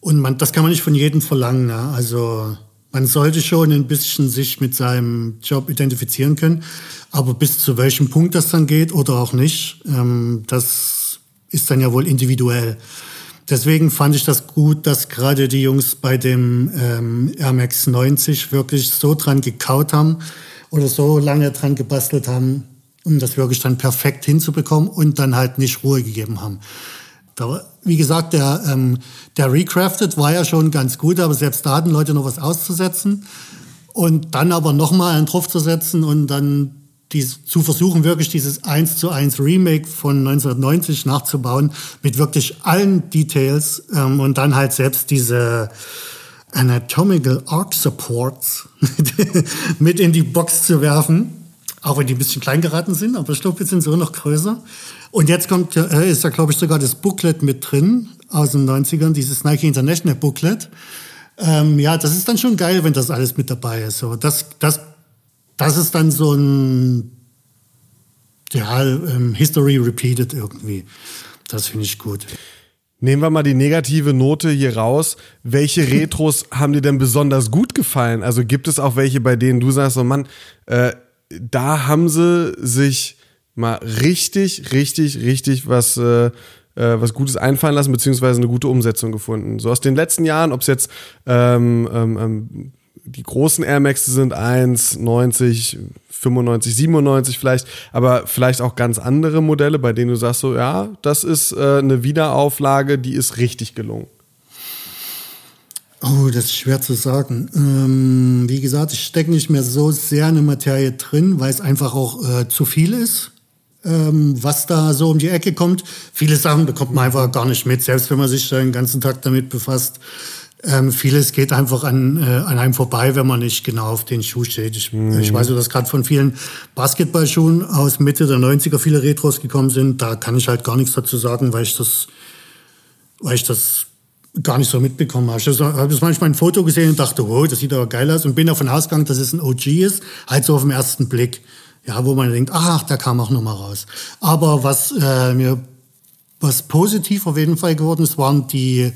Und man, das kann man nicht von jedem verlangen. Ja? Also man sollte schon ein bisschen sich mit seinem Job identifizieren können. Aber bis zu welchem Punkt das dann geht oder auch nicht, ähm, das ist dann ja wohl individuell. Deswegen fand ich das gut, dass gerade die Jungs bei dem ähm, Air Max 90 wirklich so dran gekaut haben oder so lange dran gebastelt haben, um das wirklich dann perfekt hinzubekommen und dann halt nicht Ruhe gegeben haben. Da, wie gesagt, der, ähm, der Recrafted war ja schon ganz gut, aber selbst da hatten Leute noch was auszusetzen. Und dann aber nochmal einen drauf zu setzen und dann dies, zu versuchen, wirklich dieses 1 zu 1 Remake von 1990 nachzubauen, mit wirklich allen Details ähm, und dann halt selbst diese Anatomical Arc Supports mit in die Box zu werfen auch wenn die ein bisschen klein geraten sind, aber ich glaube, jetzt sind auch noch größer. Und jetzt kommt, äh, ist da, glaube ich, sogar das Booklet mit drin aus den 90ern, dieses Nike International Booklet. Ähm, ja, das ist dann schon geil, wenn das alles mit dabei ist. So, das, das, das ist dann so ein ja, ähm, History repeated irgendwie. Das finde ich gut. Nehmen wir mal die negative Note hier raus. Welche Retros haben dir denn besonders gut gefallen? Also gibt es auch welche, bei denen du sagst, so Mann, äh, da haben sie sich mal richtig, richtig, richtig was, äh, äh, was Gutes einfallen lassen, beziehungsweise eine gute Umsetzung gefunden. So aus den letzten Jahren, ob es jetzt ähm, ähm, ähm die großen Air Max sind 1, 90, 95, 97 vielleicht, aber vielleicht auch ganz andere Modelle, bei denen du sagst so, ja, das ist äh, eine Wiederauflage, die ist richtig gelungen. Oh, das ist schwer zu sagen. Ähm, wie gesagt, ich stecke nicht mehr so sehr in der Materie drin, weil es einfach auch äh, zu viel ist, ähm, was da so um die Ecke kommt. Viele Sachen bekommt man einfach gar nicht mit, selbst wenn man sich den ganzen Tag damit befasst. Ähm, vieles geht einfach an, äh, an einem vorbei, wenn man nicht genau auf den Schuh steht. Ich, mhm. ich weiß, dass gerade von vielen Basketballschuhen aus Mitte der 90er viele Retros gekommen sind. Da kann ich halt gar nichts dazu sagen, weil ich das, weil ich das gar nicht so mitbekommen habe. Ich habe das manchmal ein Foto gesehen und dachte, wow, das sieht aber geil aus und bin davon ausgegangen, dass es ein OG ist, halt so auf den ersten Blick. Ja, wo man denkt, ach, da kam auch noch mal raus. Aber was äh, mir was positiv auf jeden Fall geworden ist, waren die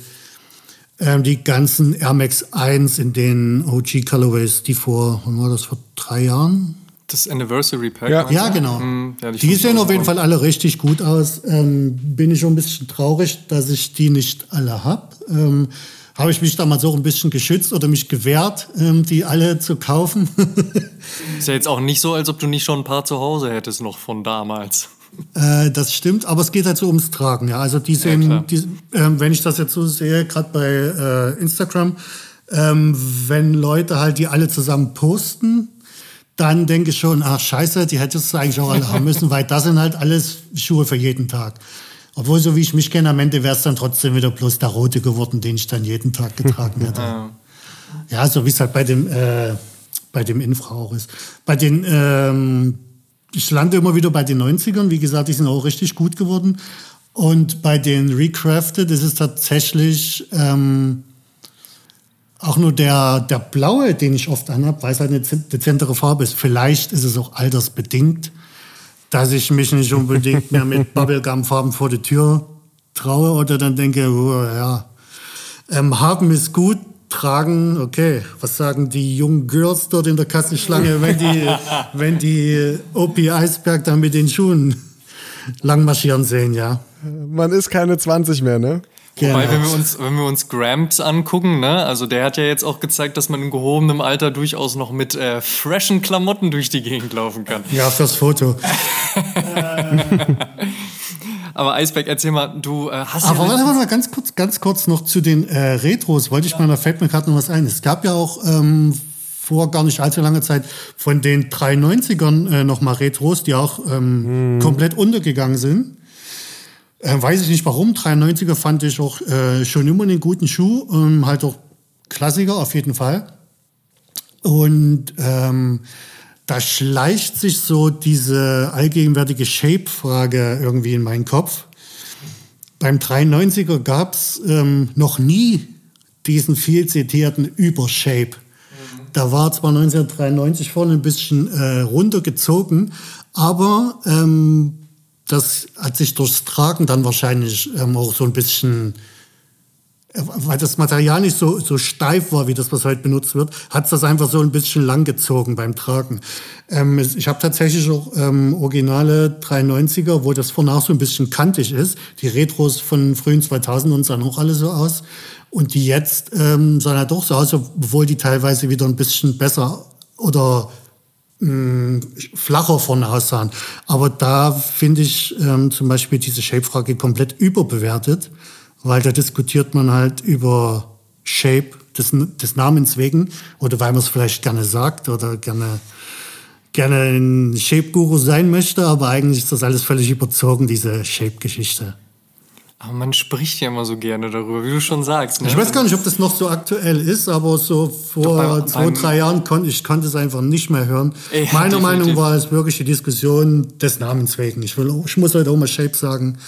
ähm, die ganzen Air Max 1 in den OG Colorways, die vor, war das, vor drei Jahren? Das Anniversary Pack. Ja, ja genau. Hm, ja, die, die sehen auf jeden Fall alle richtig gut aus. Ähm, bin ich schon ein bisschen traurig, dass ich die nicht alle habe. Ähm, habe ich mich damals auch ein bisschen geschützt oder mich gewehrt, ähm, die alle zu kaufen. Ist ja jetzt auch nicht so, als ob du nicht schon ein paar zu Hause hättest noch von damals. Äh, das stimmt, aber es geht halt so ums Tragen. Ja, also die sehen, ja, die, äh, wenn ich das jetzt so sehe, gerade bei äh, Instagram, ähm, wenn Leute halt die alle zusammen posten, dann denke ich schon, ach scheiße, die hättest du eigentlich auch alle haben müssen, weil das sind halt alles Schuhe für jeden Tag. Obwohl, so wie ich mich kenne, am Ende wäre es dann trotzdem wieder bloß der rote geworden, den ich dann jeden Tag getragen hätte. ja, so wie es halt bei dem, äh, bei dem Infra auch ist. Bei den, ähm, ich lande immer wieder bei den 90ern. Wie gesagt, die sind auch richtig gut geworden. Und bei den Recrafted ist es tatsächlich, ähm, auch nur der, der blaue, den ich oft anhabe, weil es halt eine dezentere Farbe ist. Vielleicht ist es auch altersbedingt, dass ich mich nicht unbedingt mehr mit Bubblegum-Farben vor die Tür traue oder dann denke, oh, ja, ähm, haben ist gut, tragen, okay, was sagen die jungen Girls dort in der Kassenschlange, wenn die, wenn die OP Eisberg dann mit den Schuhen langmarschieren sehen, ja. Man ist keine 20 mehr, ne? Wobei, genau. wenn wir uns, wenn wir uns Gramps angucken, ne, also der hat ja jetzt auch gezeigt, dass man in gehobenem Alter durchaus noch mit äh, freshen Klamotten durch die Gegend laufen kann. Ja, fürs Foto. Aber Eisberg, erzähl mal, du äh, hast Aber ja warte, warte mal, ganz kurz, ganz kurz noch zu den äh, Retros. Wollte ich ja. mal, da fällt mir gerade noch was ein. Es gab ja auch ähm, vor gar nicht allzu langer Zeit von den 390ern äh, nochmal Retros, die auch ähm, mhm. komplett untergegangen sind. Äh, weiß ich nicht warum. 93er fand ich auch äh, schon immer einen guten Schuh. Ähm, halt auch Klassiker auf jeden Fall. Und ähm, da schleicht sich so diese allgegenwärtige Shape-Frage irgendwie in meinen Kopf. Beim 93er gab es ähm, noch nie diesen viel zitierten Übershape. Da war zwar 1993 vorne ein bisschen äh, runtergezogen, aber ähm, das hat sich durchs Tragen dann wahrscheinlich ähm, auch so ein bisschen, äh, weil das Material nicht so, so steif war, wie das, was heute benutzt wird, hat es das einfach so ein bisschen langgezogen beim Tragen. Ähm, ich habe tatsächlich auch ähm, originale 390er, wo das vorne auch so ein bisschen kantig ist. Die Retros von frühen 2000 sahen auch alle so aus. Und die jetzt ähm, sahen halt auch so aus, obwohl die teilweise wieder ein bisschen besser oder mh, mm, flacher vorne aussahen. Aber da finde ich ähm, zum Beispiel diese Shape-Frage komplett überbewertet, weil da diskutiert man halt über Shape des, des Namens wegen oder weil man es vielleicht gerne sagt oder gerne gerne ein Shape-Guru sein möchte, aber eigentlich ist das alles völlig überzogen, diese Shape-Geschichte. Aber man spricht ja immer so gerne darüber, wie du schon sagst. Ne? Ich weiß gar nicht, ob das noch so aktuell ist, aber so vor beim, zwei, beim drei Jahren konnte ich konnte es einfach nicht mehr hören. Ja, Meiner definitiv. Meinung war es wirklich die Diskussion des Namens wegen. Ich, will, ich muss heute auch mal Shape sagen.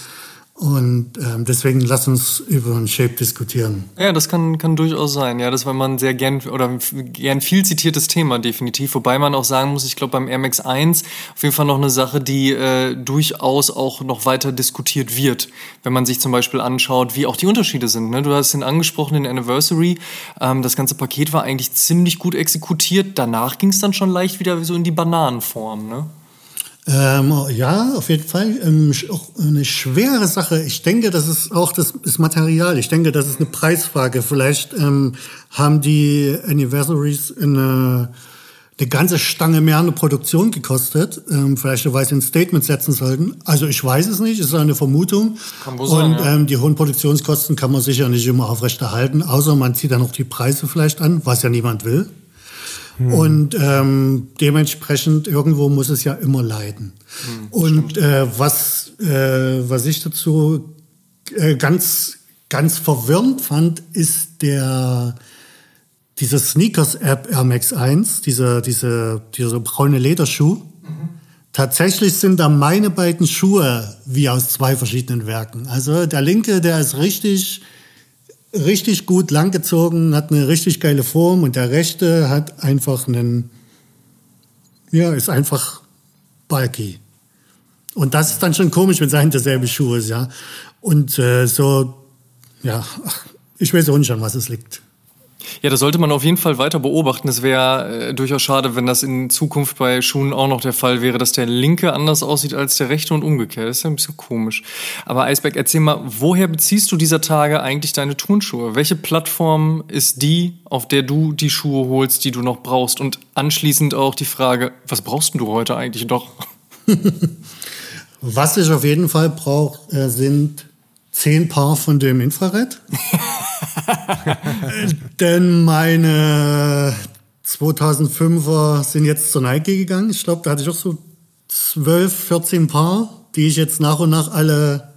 Und ähm, deswegen lass uns über ein Shape diskutieren. Ja, das kann, kann durchaus sein. Ja, das war mal ein sehr gern oder gern viel zitiertes Thema, definitiv. Wobei man auch sagen muss, ich glaube beim Air Max 1 auf jeden Fall noch eine Sache, die äh, durchaus auch noch weiter diskutiert wird. Wenn man sich zum Beispiel anschaut, wie auch die Unterschiede sind. Ne? Du hast den angesprochenen Anniversary. Ähm, das ganze Paket war eigentlich ziemlich gut exekutiert. Danach ging es dann schon leicht wieder so in die Bananenform. Ne? Ähm, ja, auf jeden Fall. Ähm, auch eine schwere Sache. Ich denke, das ist auch das, das Material. Ich denke, das ist eine Preisfrage. Vielleicht ähm, haben die Anniversaries eine, eine ganze Stange mehr eine Produktion gekostet. Ähm, vielleicht, weil sie ein Statement setzen sollten. Also ich weiß es nicht, es ist eine Vermutung. Kann wohl sein, Und ja. ähm, die hohen Produktionskosten kann man sicher nicht immer aufrechterhalten, außer man zieht dann noch die Preise vielleicht an, was ja niemand will. Hm. Und ähm, dementsprechend irgendwo muss es ja immer leiden. Hm, und äh, was, äh, was ich dazu äh, ganz, ganz verwirrend fand, ist der diese Sneakers-App Air Max 1, dieser, diese, dieser braune Lederschuh. Mhm. Tatsächlich sind da meine beiden Schuhe wie aus zwei verschiedenen Werken. Also der linke, der ist richtig richtig gut langgezogen, hat eine richtig geile Form und der rechte hat einfach einen, ja, ist einfach bulky. Und das ist dann schon komisch, wenn es ein derselbe Schuh ist, ja. Und äh, so, ja, ich weiß auch nicht, an was es liegt. Ja, das sollte man auf jeden Fall weiter beobachten. Es wäre äh, durchaus schade, wenn das in Zukunft bei Schuhen auch noch der Fall wäre, dass der linke anders aussieht als der rechte und umgekehrt. Das ist ja ein bisschen komisch. Aber Eisberg, erzähl mal, woher beziehst du dieser Tage eigentlich deine Turnschuhe? Welche Plattform ist die, auf der du die Schuhe holst, die du noch brauchst? Und anschließend auch die Frage, was brauchst du heute eigentlich doch? was ich auf jeden Fall brauche, äh, sind zehn Paar von dem Infrared. Denn meine 2005er sind jetzt zur Nike gegangen. Ich glaube, da hatte ich auch so 12, 14 Paar, die ich jetzt nach und nach alle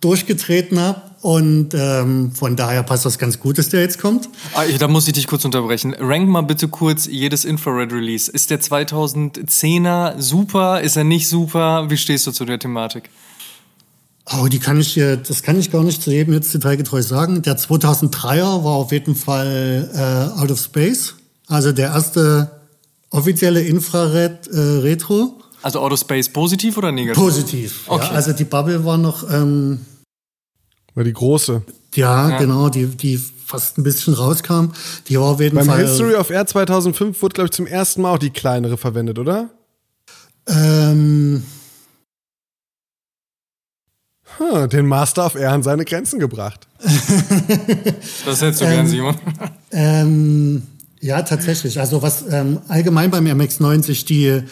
durchgetreten habe. Und ähm, von daher passt das ganz gut, dass der jetzt kommt. Ah, da muss ich dich kurz unterbrechen. Rank mal bitte kurz jedes Infrared-Release. Ist der 2010er super? Ist er nicht super? Wie stehst du zu der Thematik? Oh, die kann ich dir, das kann ich gar nicht zu jedem jetzt detailgetreu sagen. Der 2003er war auf jeden Fall äh, Out of Space, also der erste offizielle Infrared äh, Retro. Also Out of Space positiv oder negativ? Positiv. Okay. Ja, also die Bubble war noch. Ähm, war die große. Ja, ja, genau, die, die fast ein bisschen rauskam. Die war auf jeden Beim Fall. Beim History of Air 2005 wurde, glaube ich, zum ersten Mal auch die kleinere verwendet, oder? Ähm. Hm, den Master of Air an seine Grenzen gebracht. das hättest du gern, ähm, Simon. Ähm, ja, tatsächlich. Also was ähm, allgemein beim MX-90 die,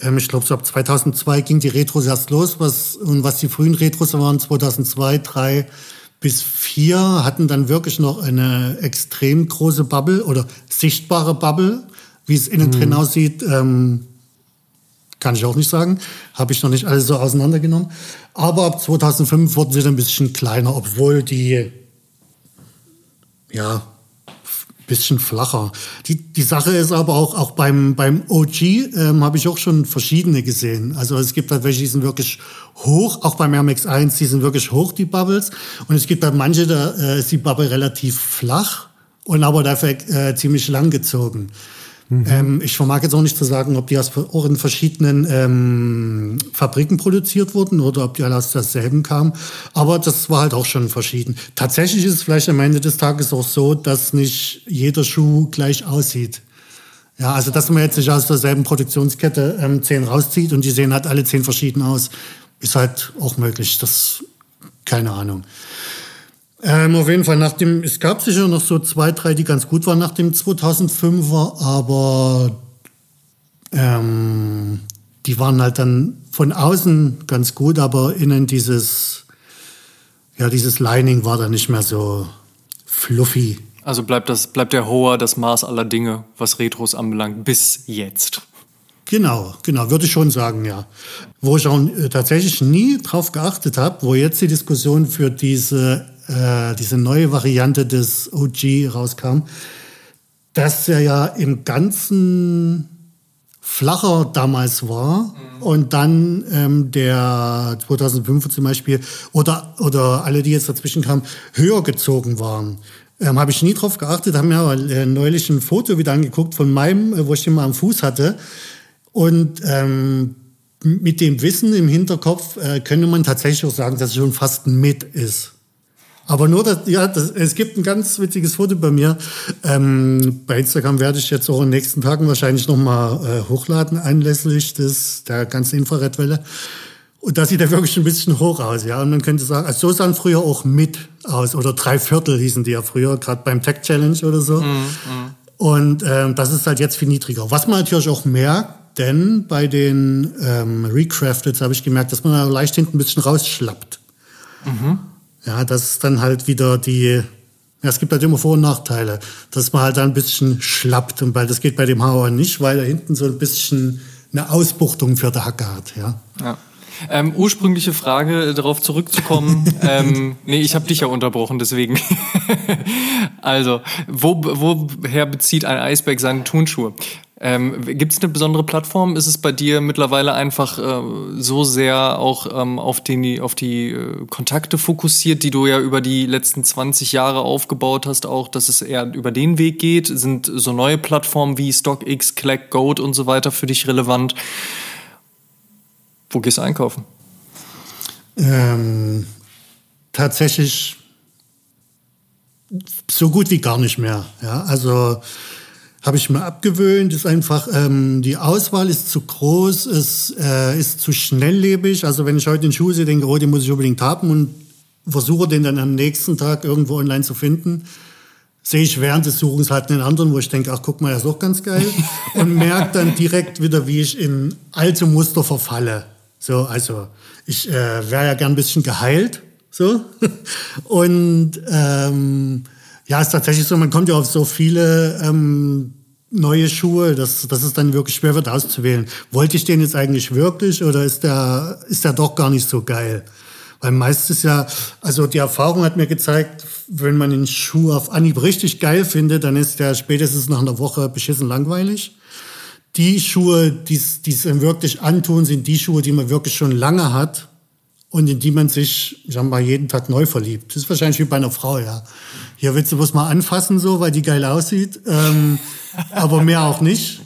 ähm, ich glaube so ab 2002 ging die Retros erst los, was, und was die frühen Retros waren, 2002, 3 bis 4 hatten dann wirklich noch eine extrem große Bubble oder sichtbare Bubble. Wie es innen drin aussieht, ähm, kann ich auch nicht sagen. Habe ich noch nicht alles so auseinandergenommen. Aber ab 2005 wurden sie dann ein bisschen kleiner, obwohl die, ja, bisschen flacher. Die, die Sache ist aber auch, auch beim, beim OG ähm, habe ich auch schon verschiedene gesehen. Also es gibt halt welche, die sind wirklich hoch, auch beim Air Max 1, die sind wirklich hoch, die Bubbles. Und es gibt halt manche, da äh, ist die Bubble relativ flach und aber dafür äh, ziemlich lang gezogen. Mhm. Ähm, ich vermag jetzt auch nicht zu sagen, ob die auch in verschiedenen ähm, Fabriken produziert wurden oder ob die alle aus derselben kamen. Aber das war halt auch schon verschieden. Tatsächlich ist es vielleicht am Ende des Tages auch so, dass nicht jeder Schuh gleich aussieht. Ja, also dass man jetzt nicht aus derselben Produktionskette ähm, zehn rauszieht und die sehen halt alle zehn verschieden aus, ist halt auch möglich. Das keine Ahnung. Ähm, auf jeden Fall nach dem, es gab sicher noch so zwei, drei, die ganz gut waren nach dem 2005er, aber ähm, die waren halt dann von außen ganz gut, aber innen dieses, ja, dieses Lining war dann nicht mehr so fluffy. Also bleibt, das, bleibt der Hoher das Maß aller Dinge, was Retros anbelangt, bis jetzt. Genau, genau, würde ich schon sagen, ja. Wo ich auch äh, tatsächlich nie drauf geachtet habe, wo jetzt die Diskussion für diese äh, diese neue Variante des OG rauskam, dass er ja im Ganzen flacher damals war mhm. und dann ähm, der 2005 zum Beispiel oder, oder alle, die jetzt dazwischen kamen, höher gezogen waren. Ähm, Habe ich nie drauf geachtet, haben mir aber äh, neulich ein Foto wieder angeguckt von meinem, äh, wo ich den mal am Fuß hatte. Und ähm, mit dem Wissen im Hinterkopf äh, könnte man tatsächlich auch sagen, dass es schon fast ein Mit ist. Aber nur, dass, ja, das, es gibt ein ganz witziges Foto bei mir. Ähm, bei Instagram werde ich jetzt auch in den nächsten Tagen wahrscheinlich nochmal äh, hochladen, anlässlich des, der ganzen Infrarotwelle. Und da sieht er wirklich ein bisschen hoch aus, ja. Und man könnte sagen, also so sahen früher auch mit aus, oder drei Viertel hießen die ja früher, gerade beim Tech Challenge oder so. Mm, mm. Und ähm, das ist halt jetzt viel niedriger. Was man natürlich auch merkt, denn bei den ähm, Recrafteds habe ich gemerkt, dass man da leicht hinten ein bisschen rausschlappt. Mhm. Ja, das ist dann halt wieder die, ja, es gibt halt immer Vor- und Nachteile, dass man halt dann ein bisschen schlappt und weil das geht bei dem Hauer nicht, weil er hinten so ein bisschen eine Ausbuchtung für der Hacke hat, ja. ja. Ähm, ursprüngliche Frage, darauf zurückzukommen. ähm, nee, ich habe dich ja unterbrochen, deswegen. also, wo, woher bezieht ein Eisberg seine Turnschuhe? Ähm, Gibt es eine besondere Plattform? Ist es bei dir mittlerweile einfach äh, so sehr auch ähm, auf, den, auf die äh, Kontakte fokussiert, die du ja über die letzten 20 Jahre aufgebaut hast, auch, dass es eher über den Weg geht? Sind so neue Plattformen wie StockX, Collect, Goat und so weiter für dich relevant? Wo gehst du einkaufen? Ähm, tatsächlich so gut wie gar nicht mehr. Ja, also habe ich mir abgewöhnt, ist einfach, ähm, die Auswahl ist zu groß, es äh, ist zu schnelllebig. Also wenn ich heute den Schuh sehe, denke, oh, den muss ich unbedingt haben und versuche den dann am nächsten Tag irgendwo online zu finden, sehe ich während des Suchens halt einen anderen, wo ich denke, ach guck mal, er ist auch ganz geil. und merke dann direkt wieder, wie ich in alte Muster verfalle. So, also ich äh, wäre ja gern ein bisschen geheilt. So. und ähm, ja, ist tatsächlich so, man kommt ja auf so viele ähm, neue Schuhe, dass, dass es dann wirklich schwer wird auszuwählen. Wollte ich den jetzt eigentlich wirklich oder ist der, ist der doch gar nicht so geil? Weil meistens ja, also die Erfahrung hat mir gezeigt, wenn man den Schuh auf Anhieb richtig geil findet, dann ist der spätestens nach einer Woche beschissen langweilig. Die Schuhe, die es wirklich antun, sind die Schuhe, die man wirklich schon lange hat und in die man sich, sagen wir mal, jeden Tag neu verliebt. Das ist wahrscheinlich wie bei einer Frau, ja. Hier willst du bloß mal anfassen, so, weil die geil aussieht, ähm, aber mehr auch nicht.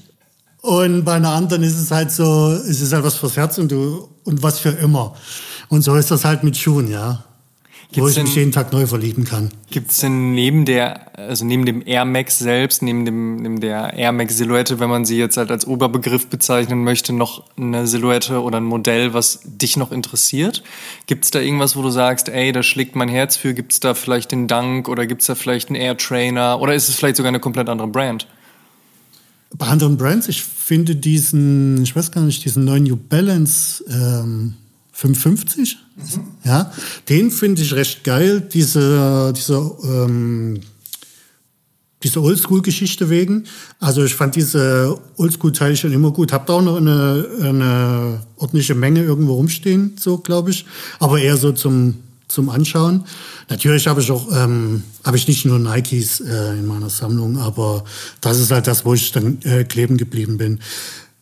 Und bei einer anderen ist es halt so, es ist halt was fürs Herz und du, und was für immer. Und so ist das halt mit Schuhen, ja. Gibt's wo ich denn, mich jeden Tag neu verlieben kann. Gibt es denn neben der, also neben dem Air Max selbst, neben, dem, neben der Air Max Silhouette, wenn man sie jetzt halt als Oberbegriff bezeichnen möchte, noch eine Silhouette oder ein Modell, was dich noch interessiert? Gibt es da irgendwas, wo du sagst, ey, da schlägt mein Herz für? Gibt es da vielleicht den Dank oder gibt es da vielleicht einen Air Trainer oder ist es vielleicht sogar eine komplett andere Brand? Bei anderen Brands, ich finde diesen, ich weiß gar nicht, diesen neuen New Balance ähm, 550. Mhm. Ja, den finde ich recht geil. Diese, dieser, ähm, diese Oldschool-Geschichte wegen. Also ich fand diese Oldschool-Teile schon immer gut. Hab da auch noch eine, eine ordentliche Menge irgendwo rumstehen, so glaube ich. Aber eher so zum, zum Anschauen. Natürlich habe ich auch, ähm, habe ich nicht nur Nikes äh, in meiner Sammlung, aber das ist halt das, wo ich dann äh, kleben geblieben bin.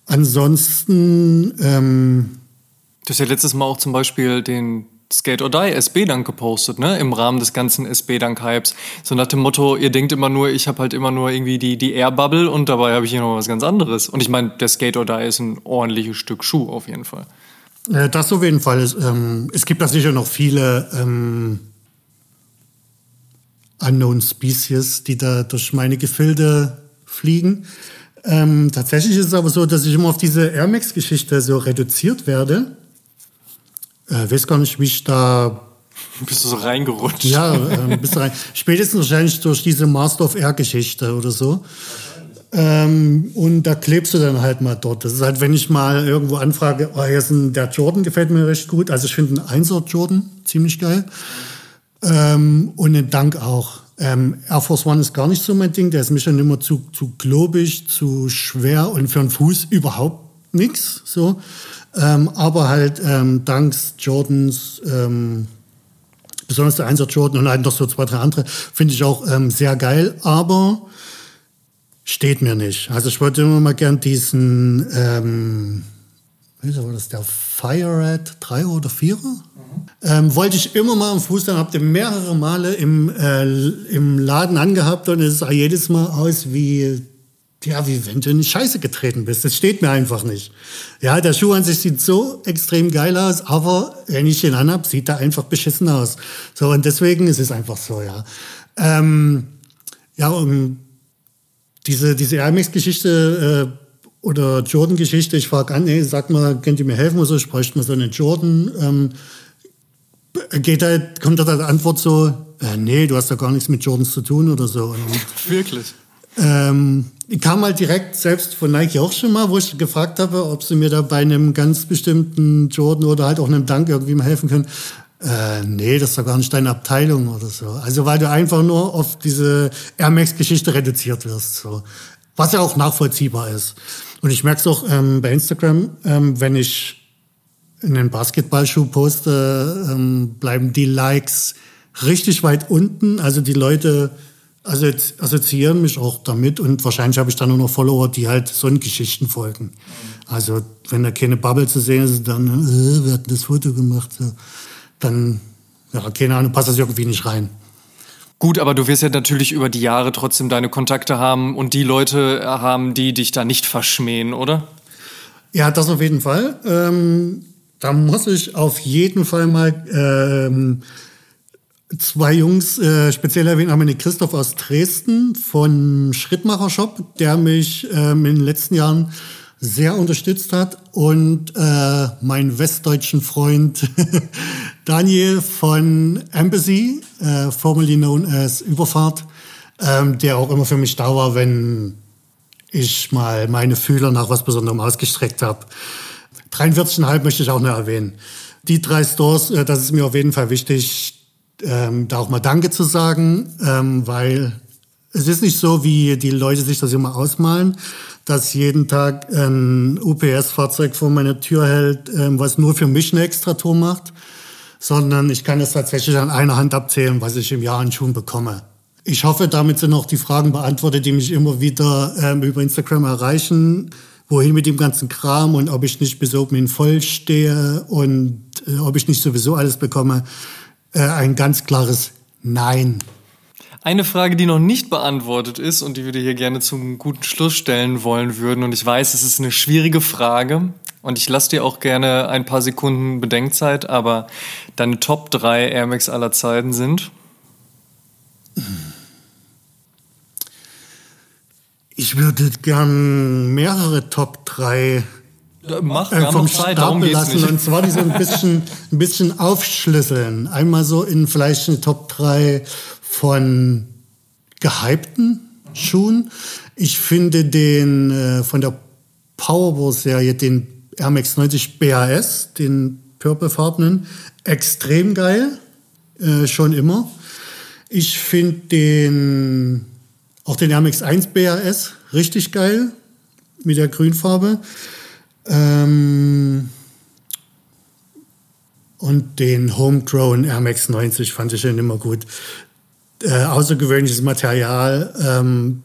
Ansonsten, ähm, Du hast ja letztes Mal auch zum Beispiel den Skate or Die SB-Dank gepostet, ne? Im Rahmen des ganzen SB-Dank-Hypes. So nach dem Motto, ihr denkt immer nur, ich habe halt immer nur irgendwie die, die Air-Bubble und dabei habe ich hier noch was ganz anderes. Und ich meine, der Skate or Die ist ein ordentliches Stück Schuh auf jeden Fall. Das auf jeden Fall. Es, ähm, es gibt da sicher noch viele ähm, Unknown Species, die da durch meine Gefilde fliegen. Ähm, tatsächlich ist es aber so, dass ich immer auf diese Air Max-Geschichte so reduziert werde. Äh, weiß gar nicht, wie ich da. Bist du so reingerutscht? Ja, äh, bist du rein. Spätestens wahrscheinlich durch diese Master of Air-Geschichte oder so. Ähm, und da klebst du dann halt mal dort. Das ist halt, wenn ich mal irgendwo anfrage, oh, hier ist ein, der Jordan gefällt mir recht gut. Also ich finde einen Einser Jordan ziemlich geil. Ähm, und den Dank auch. Ähm, Air Force One ist gar nicht so mein Ding. Der ist mir schon immer zu, zu globig, zu schwer und für einen Fuß überhaupt nichts. So. Ähm, aber halt ähm, danks Jordans, ähm, besonders der Einsatz Jordan und halt noch so zwei, drei andere, finde ich auch ähm, sehr geil, aber steht mir nicht. Also ich wollte immer mal gern diesen, ähm, wie war das, der Fire Red 3 oder 4 mhm. ähm, wollte ich immer mal am Fuß, dann habt ihr mehrere Male im, äh, im Laden angehabt und es sah jedes Mal aus wie ja, wie wenn du in die Scheiße getreten bist. Das steht mir einfach nicht. Ja, der Schuh an sich sieht so extrem geil aus, aber wenn ich ihn anhab, sieht er einfach beschissen aus. So, und deswegen ist es einfach so, ja. Ähm, ja, um diese, diese Air Max-Geschichte äh, oder Jordan-Geschichte, ich frage an, ey, sag mal, könnt ihr mir helfen oder so, ich bräuchte mal so einen Jordan. Ähm, geht da, kommt da die Antwort so, äh, nee, du hast da gar nichts mit Jordans zu tun oder so. Wirklich? Ähm, kam halt direkt selbst von Nike auch schon mal, wo ich gefragt habe, ob sie mir da bei einem ganz bestimmten Jordan oder halt auch einem Dank irgendwie mal helfen können. Äh, nee, das ist doch gar nicht deine Abteilung oder so. Also weil du einfach nur auf diese Air Max-Geschichte reduziert wirst. So. Was ja auch nachvollziehbar ist. Und ich merke es auch ähm, bei Instagram, ähm, wenn ich einen Basketballschuh poste, ähm, bleiben die Likes richtig weit unten. Also die Leute assoziieren mich auch damit und wahrscheinlich habe ich dann nur noch Follower, die halt so Geschichten folgen. Also wenn da keine Bubble zu sehen ist, dann, äh, wer hat das Foto gemacht? Dann, ja, keine Ahnung, passt das irgendwie nicht rein. Gut, aber du wirst ja natürlich über die Jahre trotzdem deine Kontakte haben und die Leute haben, die dich da nicht verschmähen, oder? Ja, das auf jeden Fall. Ähm, da muss ich auf jeden Fall mal ähm, zwei Jungs äh, speziell erwähnt, einmal den Christoph aus Dresden von Schrittmacher Shop, der mich ähm, in den letzten Jahren sehr unterstützt hat und äh, meinen westdeutschen Freund Daniel von Embassy, äh, formerly known as Überfahrt, ähm, der auch immer für mich da war, wenn ich mal meine Fühler nach was Besonderem ausgestreckt habe. 43,5 möchte ich auch noch erwähnen. Die drei Stores, äh, das ist mir auf jeden Fall wichtig, ähm, da auch mal Danke zu sagen, ähm, weil es ist nicht so, wie die Leute sich das immer ausmalen, dass jeden Tag ein UPS-Fahrzeug vor meiner Tür hält, ähm, was nur für mich eine extra Tour macht, sondern ich kann es tatsächlich an einer Hand abzählen, was ich im Jahr an Schuhen bekomme. Ich hoffe, damit sind auch die Fragen beantwortet, die mich immer wieder ähm, über Instagram erreichen. Wohin mit dem ganzen Kram und ob ich nicht bis oben hin voll stehe und äh, ob ich nicht sowieso alles bekomme äh, ein ganz klares Nein. Eine Frage, die noch nicht beantwortet ist und die wir dir hier gerne zum guten Schluss stellen wollen würden, und ich weiß, es ist eine schwierige Frage und ich lasse dir auch gerne ein paar Sekunden Bedenkzeit, aber deine Top 3 Air Max aller Zeiten sind? Ich würde gern mehrere Top 3 Mach, äh, vom Zeit, Stapel lassen nicht. und zwar die so ein bisschen, ein bisschen aufschlüsseln. Einmal so in vielleicht eine Top 3 von gehypten Schuhen. Ich finde den äh, von der Powerball-Serie, den Air Max 90 BAS, den purplefarbenen, extrem geil. Äh, schon immer. Ich finde den Auch den Air Max 1 BAS, richtig geil, mit der Grünfarbe. Ähm, und den Homegrown Air Max 90 fand ich schon immer gut. Äh, außergewöhnliches Material. Ähm,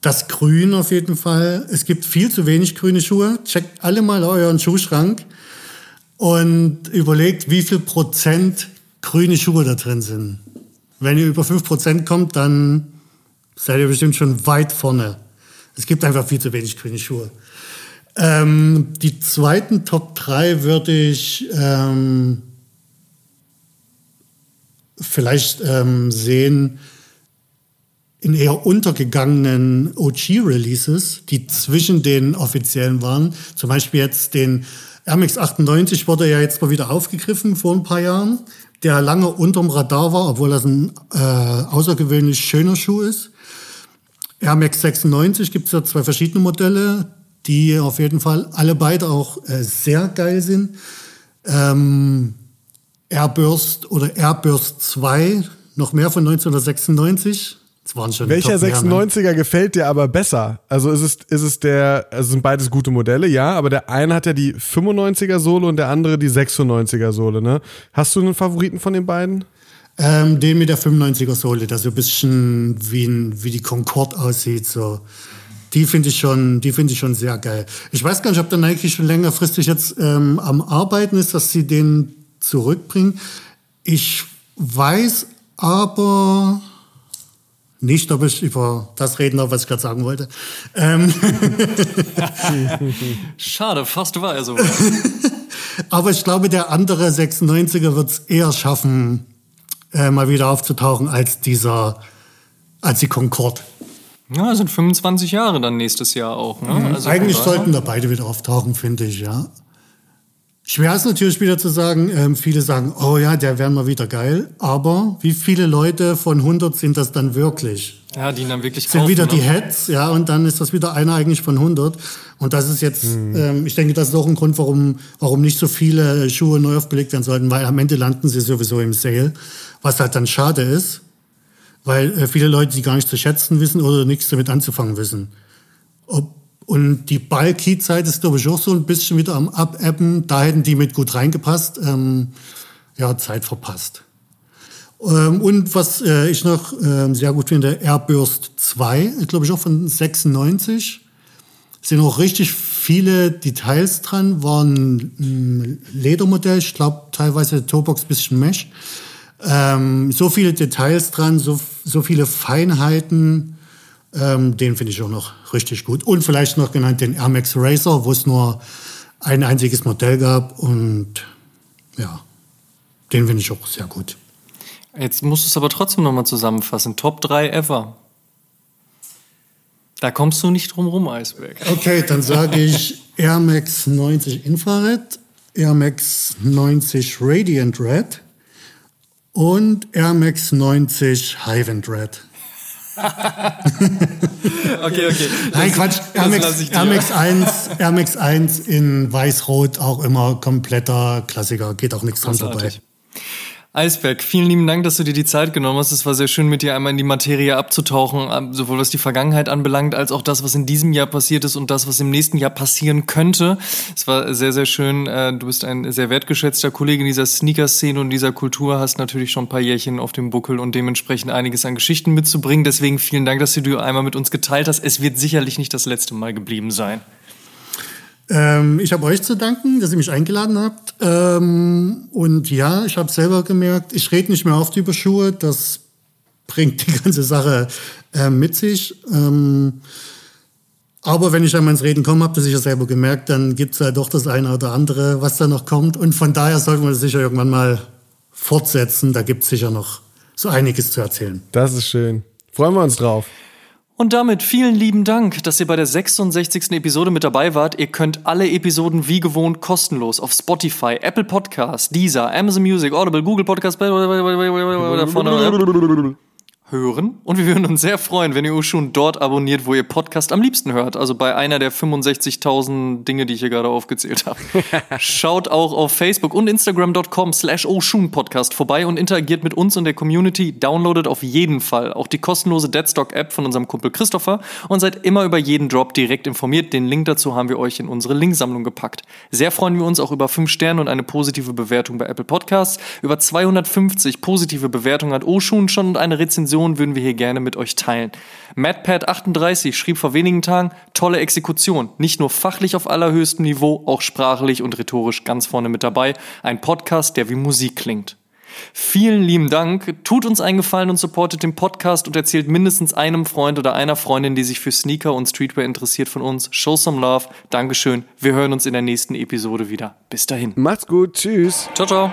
das Grün auf jeden Fall. Es gibt viel zu wenig grüne Schuhe. Checkt alle mal euren Schuhschrank und überlegt, wie viel Prozent grüne Schuhe da drin sind. Wenn ihr über 5 Prozent kommt, dann seid ihr bestimmt schon weit vorne. Es gibt einfach viel zu wenig grüne Schuhe. Ähm, die zweiten Top 3 würde ich ähm, vielleicht ähm, sehen in eher untergegangenen OG-Releases, die zwischen den offiziellen waren. Zum Beispiel jetzt den RMX 98 wurde ja jetzt mal wieder aufgegriffen vor ein paar Jahren, der lange unterm Radar war, obwohl das ein äh, außergewöhnlich schöner Schuh ist. RMX 96 gibt es ja zwei verschiedene Modelle die auf jeden Fall alle beide auch äh, sehr geil sind. Ähm, Airburst oder Airburst 2, noch mehr von 1996. Das waren schon Welcher 96er gefällt dir aber besser? Also ist es, ist es der, also sind beides gute Modelle, ja, aber der eine hat ja die 95er Sohle und der andere die 96er Sohle, ne? Hast du einen Favoriten von den beiden? Ähm, den mit der 95er Sohle, der so ein bisschen wie, ein, wie die Concorde aussieht, so die finde ich schon, die finde ich schon sehr geil. Ich weiß gar nicht, ob der Nike schon längerfristig jetzt ähm, am Arbeiten ist, dass sie den zurückbringen. Ich weiß aber nicht, ob ich über das reden darf, was ich gerade sagen wollte. Ähm Schade, fast war er so. aber ich glaube, der andere 96er wird es eher schaffen, äh, mal wieder aufzutauchen als dieser, als die Concorde. Ja, sind 25 Jahre dann nächstes Jahr auch. Ne? Mhm. Also Eigentlich sollten da beide wieder auftauchen, finde ich, ja. Schwer ist natürlich wieder zu sagen, ähm, viele sagen, oh ja, der wäre mal wieder geil. Aber wie viele Leute von 100 sind das dann wirklich? Ja, die dann wirklich kaufen, Sind wieder ne? die Heads, ja, und dann ist das wieder einer eigentlich von 100. Und das ist jetzt, mhm. ähm, ich denke, das ist auch ein Grund, warum, warum nicht so viele Schuhe neu aufgelegt werden sollten, weil am Ende landen sie sowieso im Sale. Was halt dann schade ist, weil äh, viele Leute die gar nicht zu schätzen wissen oder nichts damit anzufangen wissen. Ob, und die Ball-Key-Zeit ist, glaube ich, auch so ein bisschen wieder am Abebben. Da hätten die mit gut reingepasst. Ähm, ja, Zeit verpasst. Ähm, und was äh, ich noch äh, sehr gut finde, Airburst 2, glaube ich auch von 96. Sind auch richtig viele Details dran, war ein Ledermodell, ich glaube teilweise Tobox bisschen Mesh. Ähm, so viele Details dran, so, so viele Feinheiten, ähm, den finde ich auch noch richtig gut. Und vielleicht noch genannt den Air Max Racer, wo es nur ein einziges Modell gab und ja, den finde ich auch sehr gut. Jetzt musst du es aber trotzdem nochmal zusammenfassen. Top 3 ever. Da kommst du nicht drum rum, Eisberg. Okay, dann sage ich Air Max 90 Infrared, Air Max 90 Radiant Red, und Air Max 90 Hive and Red. okay, okay. Nein, Quatsch. Air Max, Air, Max 1, Air Max 1 in weiß-rot auch immer kompletter Klassiker. Geht auch nichts dran vorbei. Eisberg, vielen lieben Dank, dass du dir die Zeit genommen hast. Es war sehr schön, mit dir einmal in die Materie abzutauchen, ähm, sowohl was die Vergangenheit anbelangt, als auch das, was in diesem Jahr passiert ist und das, was im nächsten Jahr passieren könnte. Es war sehr, sehr schön. Äh, du bist ein sehr wertgeschätzter Kollege in dieser Sneaker-Szene und dieser Kultur, hast natürlich schon ein paar Jährchen auf dem Buckel und dementsprechend einiges an Geschichten mitzubringen. Deswegen vielen Dank, dass du einmal mit uns geteilt hast. Es wird sicherlich nicht das letzte Mal geblieben sein. Ähm, ich habe euch zu danken, dass ihr mich eingeladen habt. Ähm, und ja, ich habe selber gemerkt, ich rede nicht mehr oft über Schuhe. Das bringt die ganze Sache äh, mit sich. Ähm, aber wenn ich einmal ins Reden komme, habt ihr sicher selber gemerkt, dann gibt es ja doch das eine oder andere, was da noch kommt. Und von daher sollten wir das sicher irgendwann mal fortsetzen. Da gibt es sicher noch so einiges zu erzählen. Das ist schön. Freuen wir uns drauf. Und damit vielen lieben Dank, dass ihr bei der 66. Episode mit dabei wart. Ihr könnt alle Episoden wie gewohnt kostenlos auf Spotify, Apple Podcasts, Deezer, Amazon Music, Audible, Google Podcasts, hören. Und wir würden uns sehr freuen, wenn ihr uns schon dort abonniert, wo ihr Podcast am liebsten hört. Also bei einer der 65.000 Dinge, die ich hier gerade aufgezählt habe. Schaut auch auf Facebook und Instagram.com slash Podcast vorbei und interagiert mit uns und der Community. Downloadet auf jeden Fall auch die kostenlose Deadstock-App von unserem Kumpel Christopher und seid immer über jeden Drop direkt informiert. Den Link dazu haben wir euch in unsere Linksammlung gepackt. Sehr freuen wir uns auch über 5 Sterne und eine positive Bewertung bei Apple Podcasts. Über 250 positive Bewertungen hat Oshun schon und eine Rezension Rezension würden wir hier gerne mit euch teilen. MadPad38 schrieb vor wenigen Tagen, tolle Exekution. Nicht nur fachlich auf allerhöchstem Niveau, auch sprachlich und rhetorisch ganz vorne mit dabei. Ein Podcast, der wie Musik klingt. Vielen lieben Dank. Tut uns einen Gefallen und supportet den Podcast und erzählt mindestens einem Freund oder einer Freundin, die sich für Sneaker und Streetwear interessiert von uns. Show some love. Dankeschön. Wir hören uns in der nächsten Episode wieder. Bis dahin. Macht's gut. Tschüss. Ciao, ciao.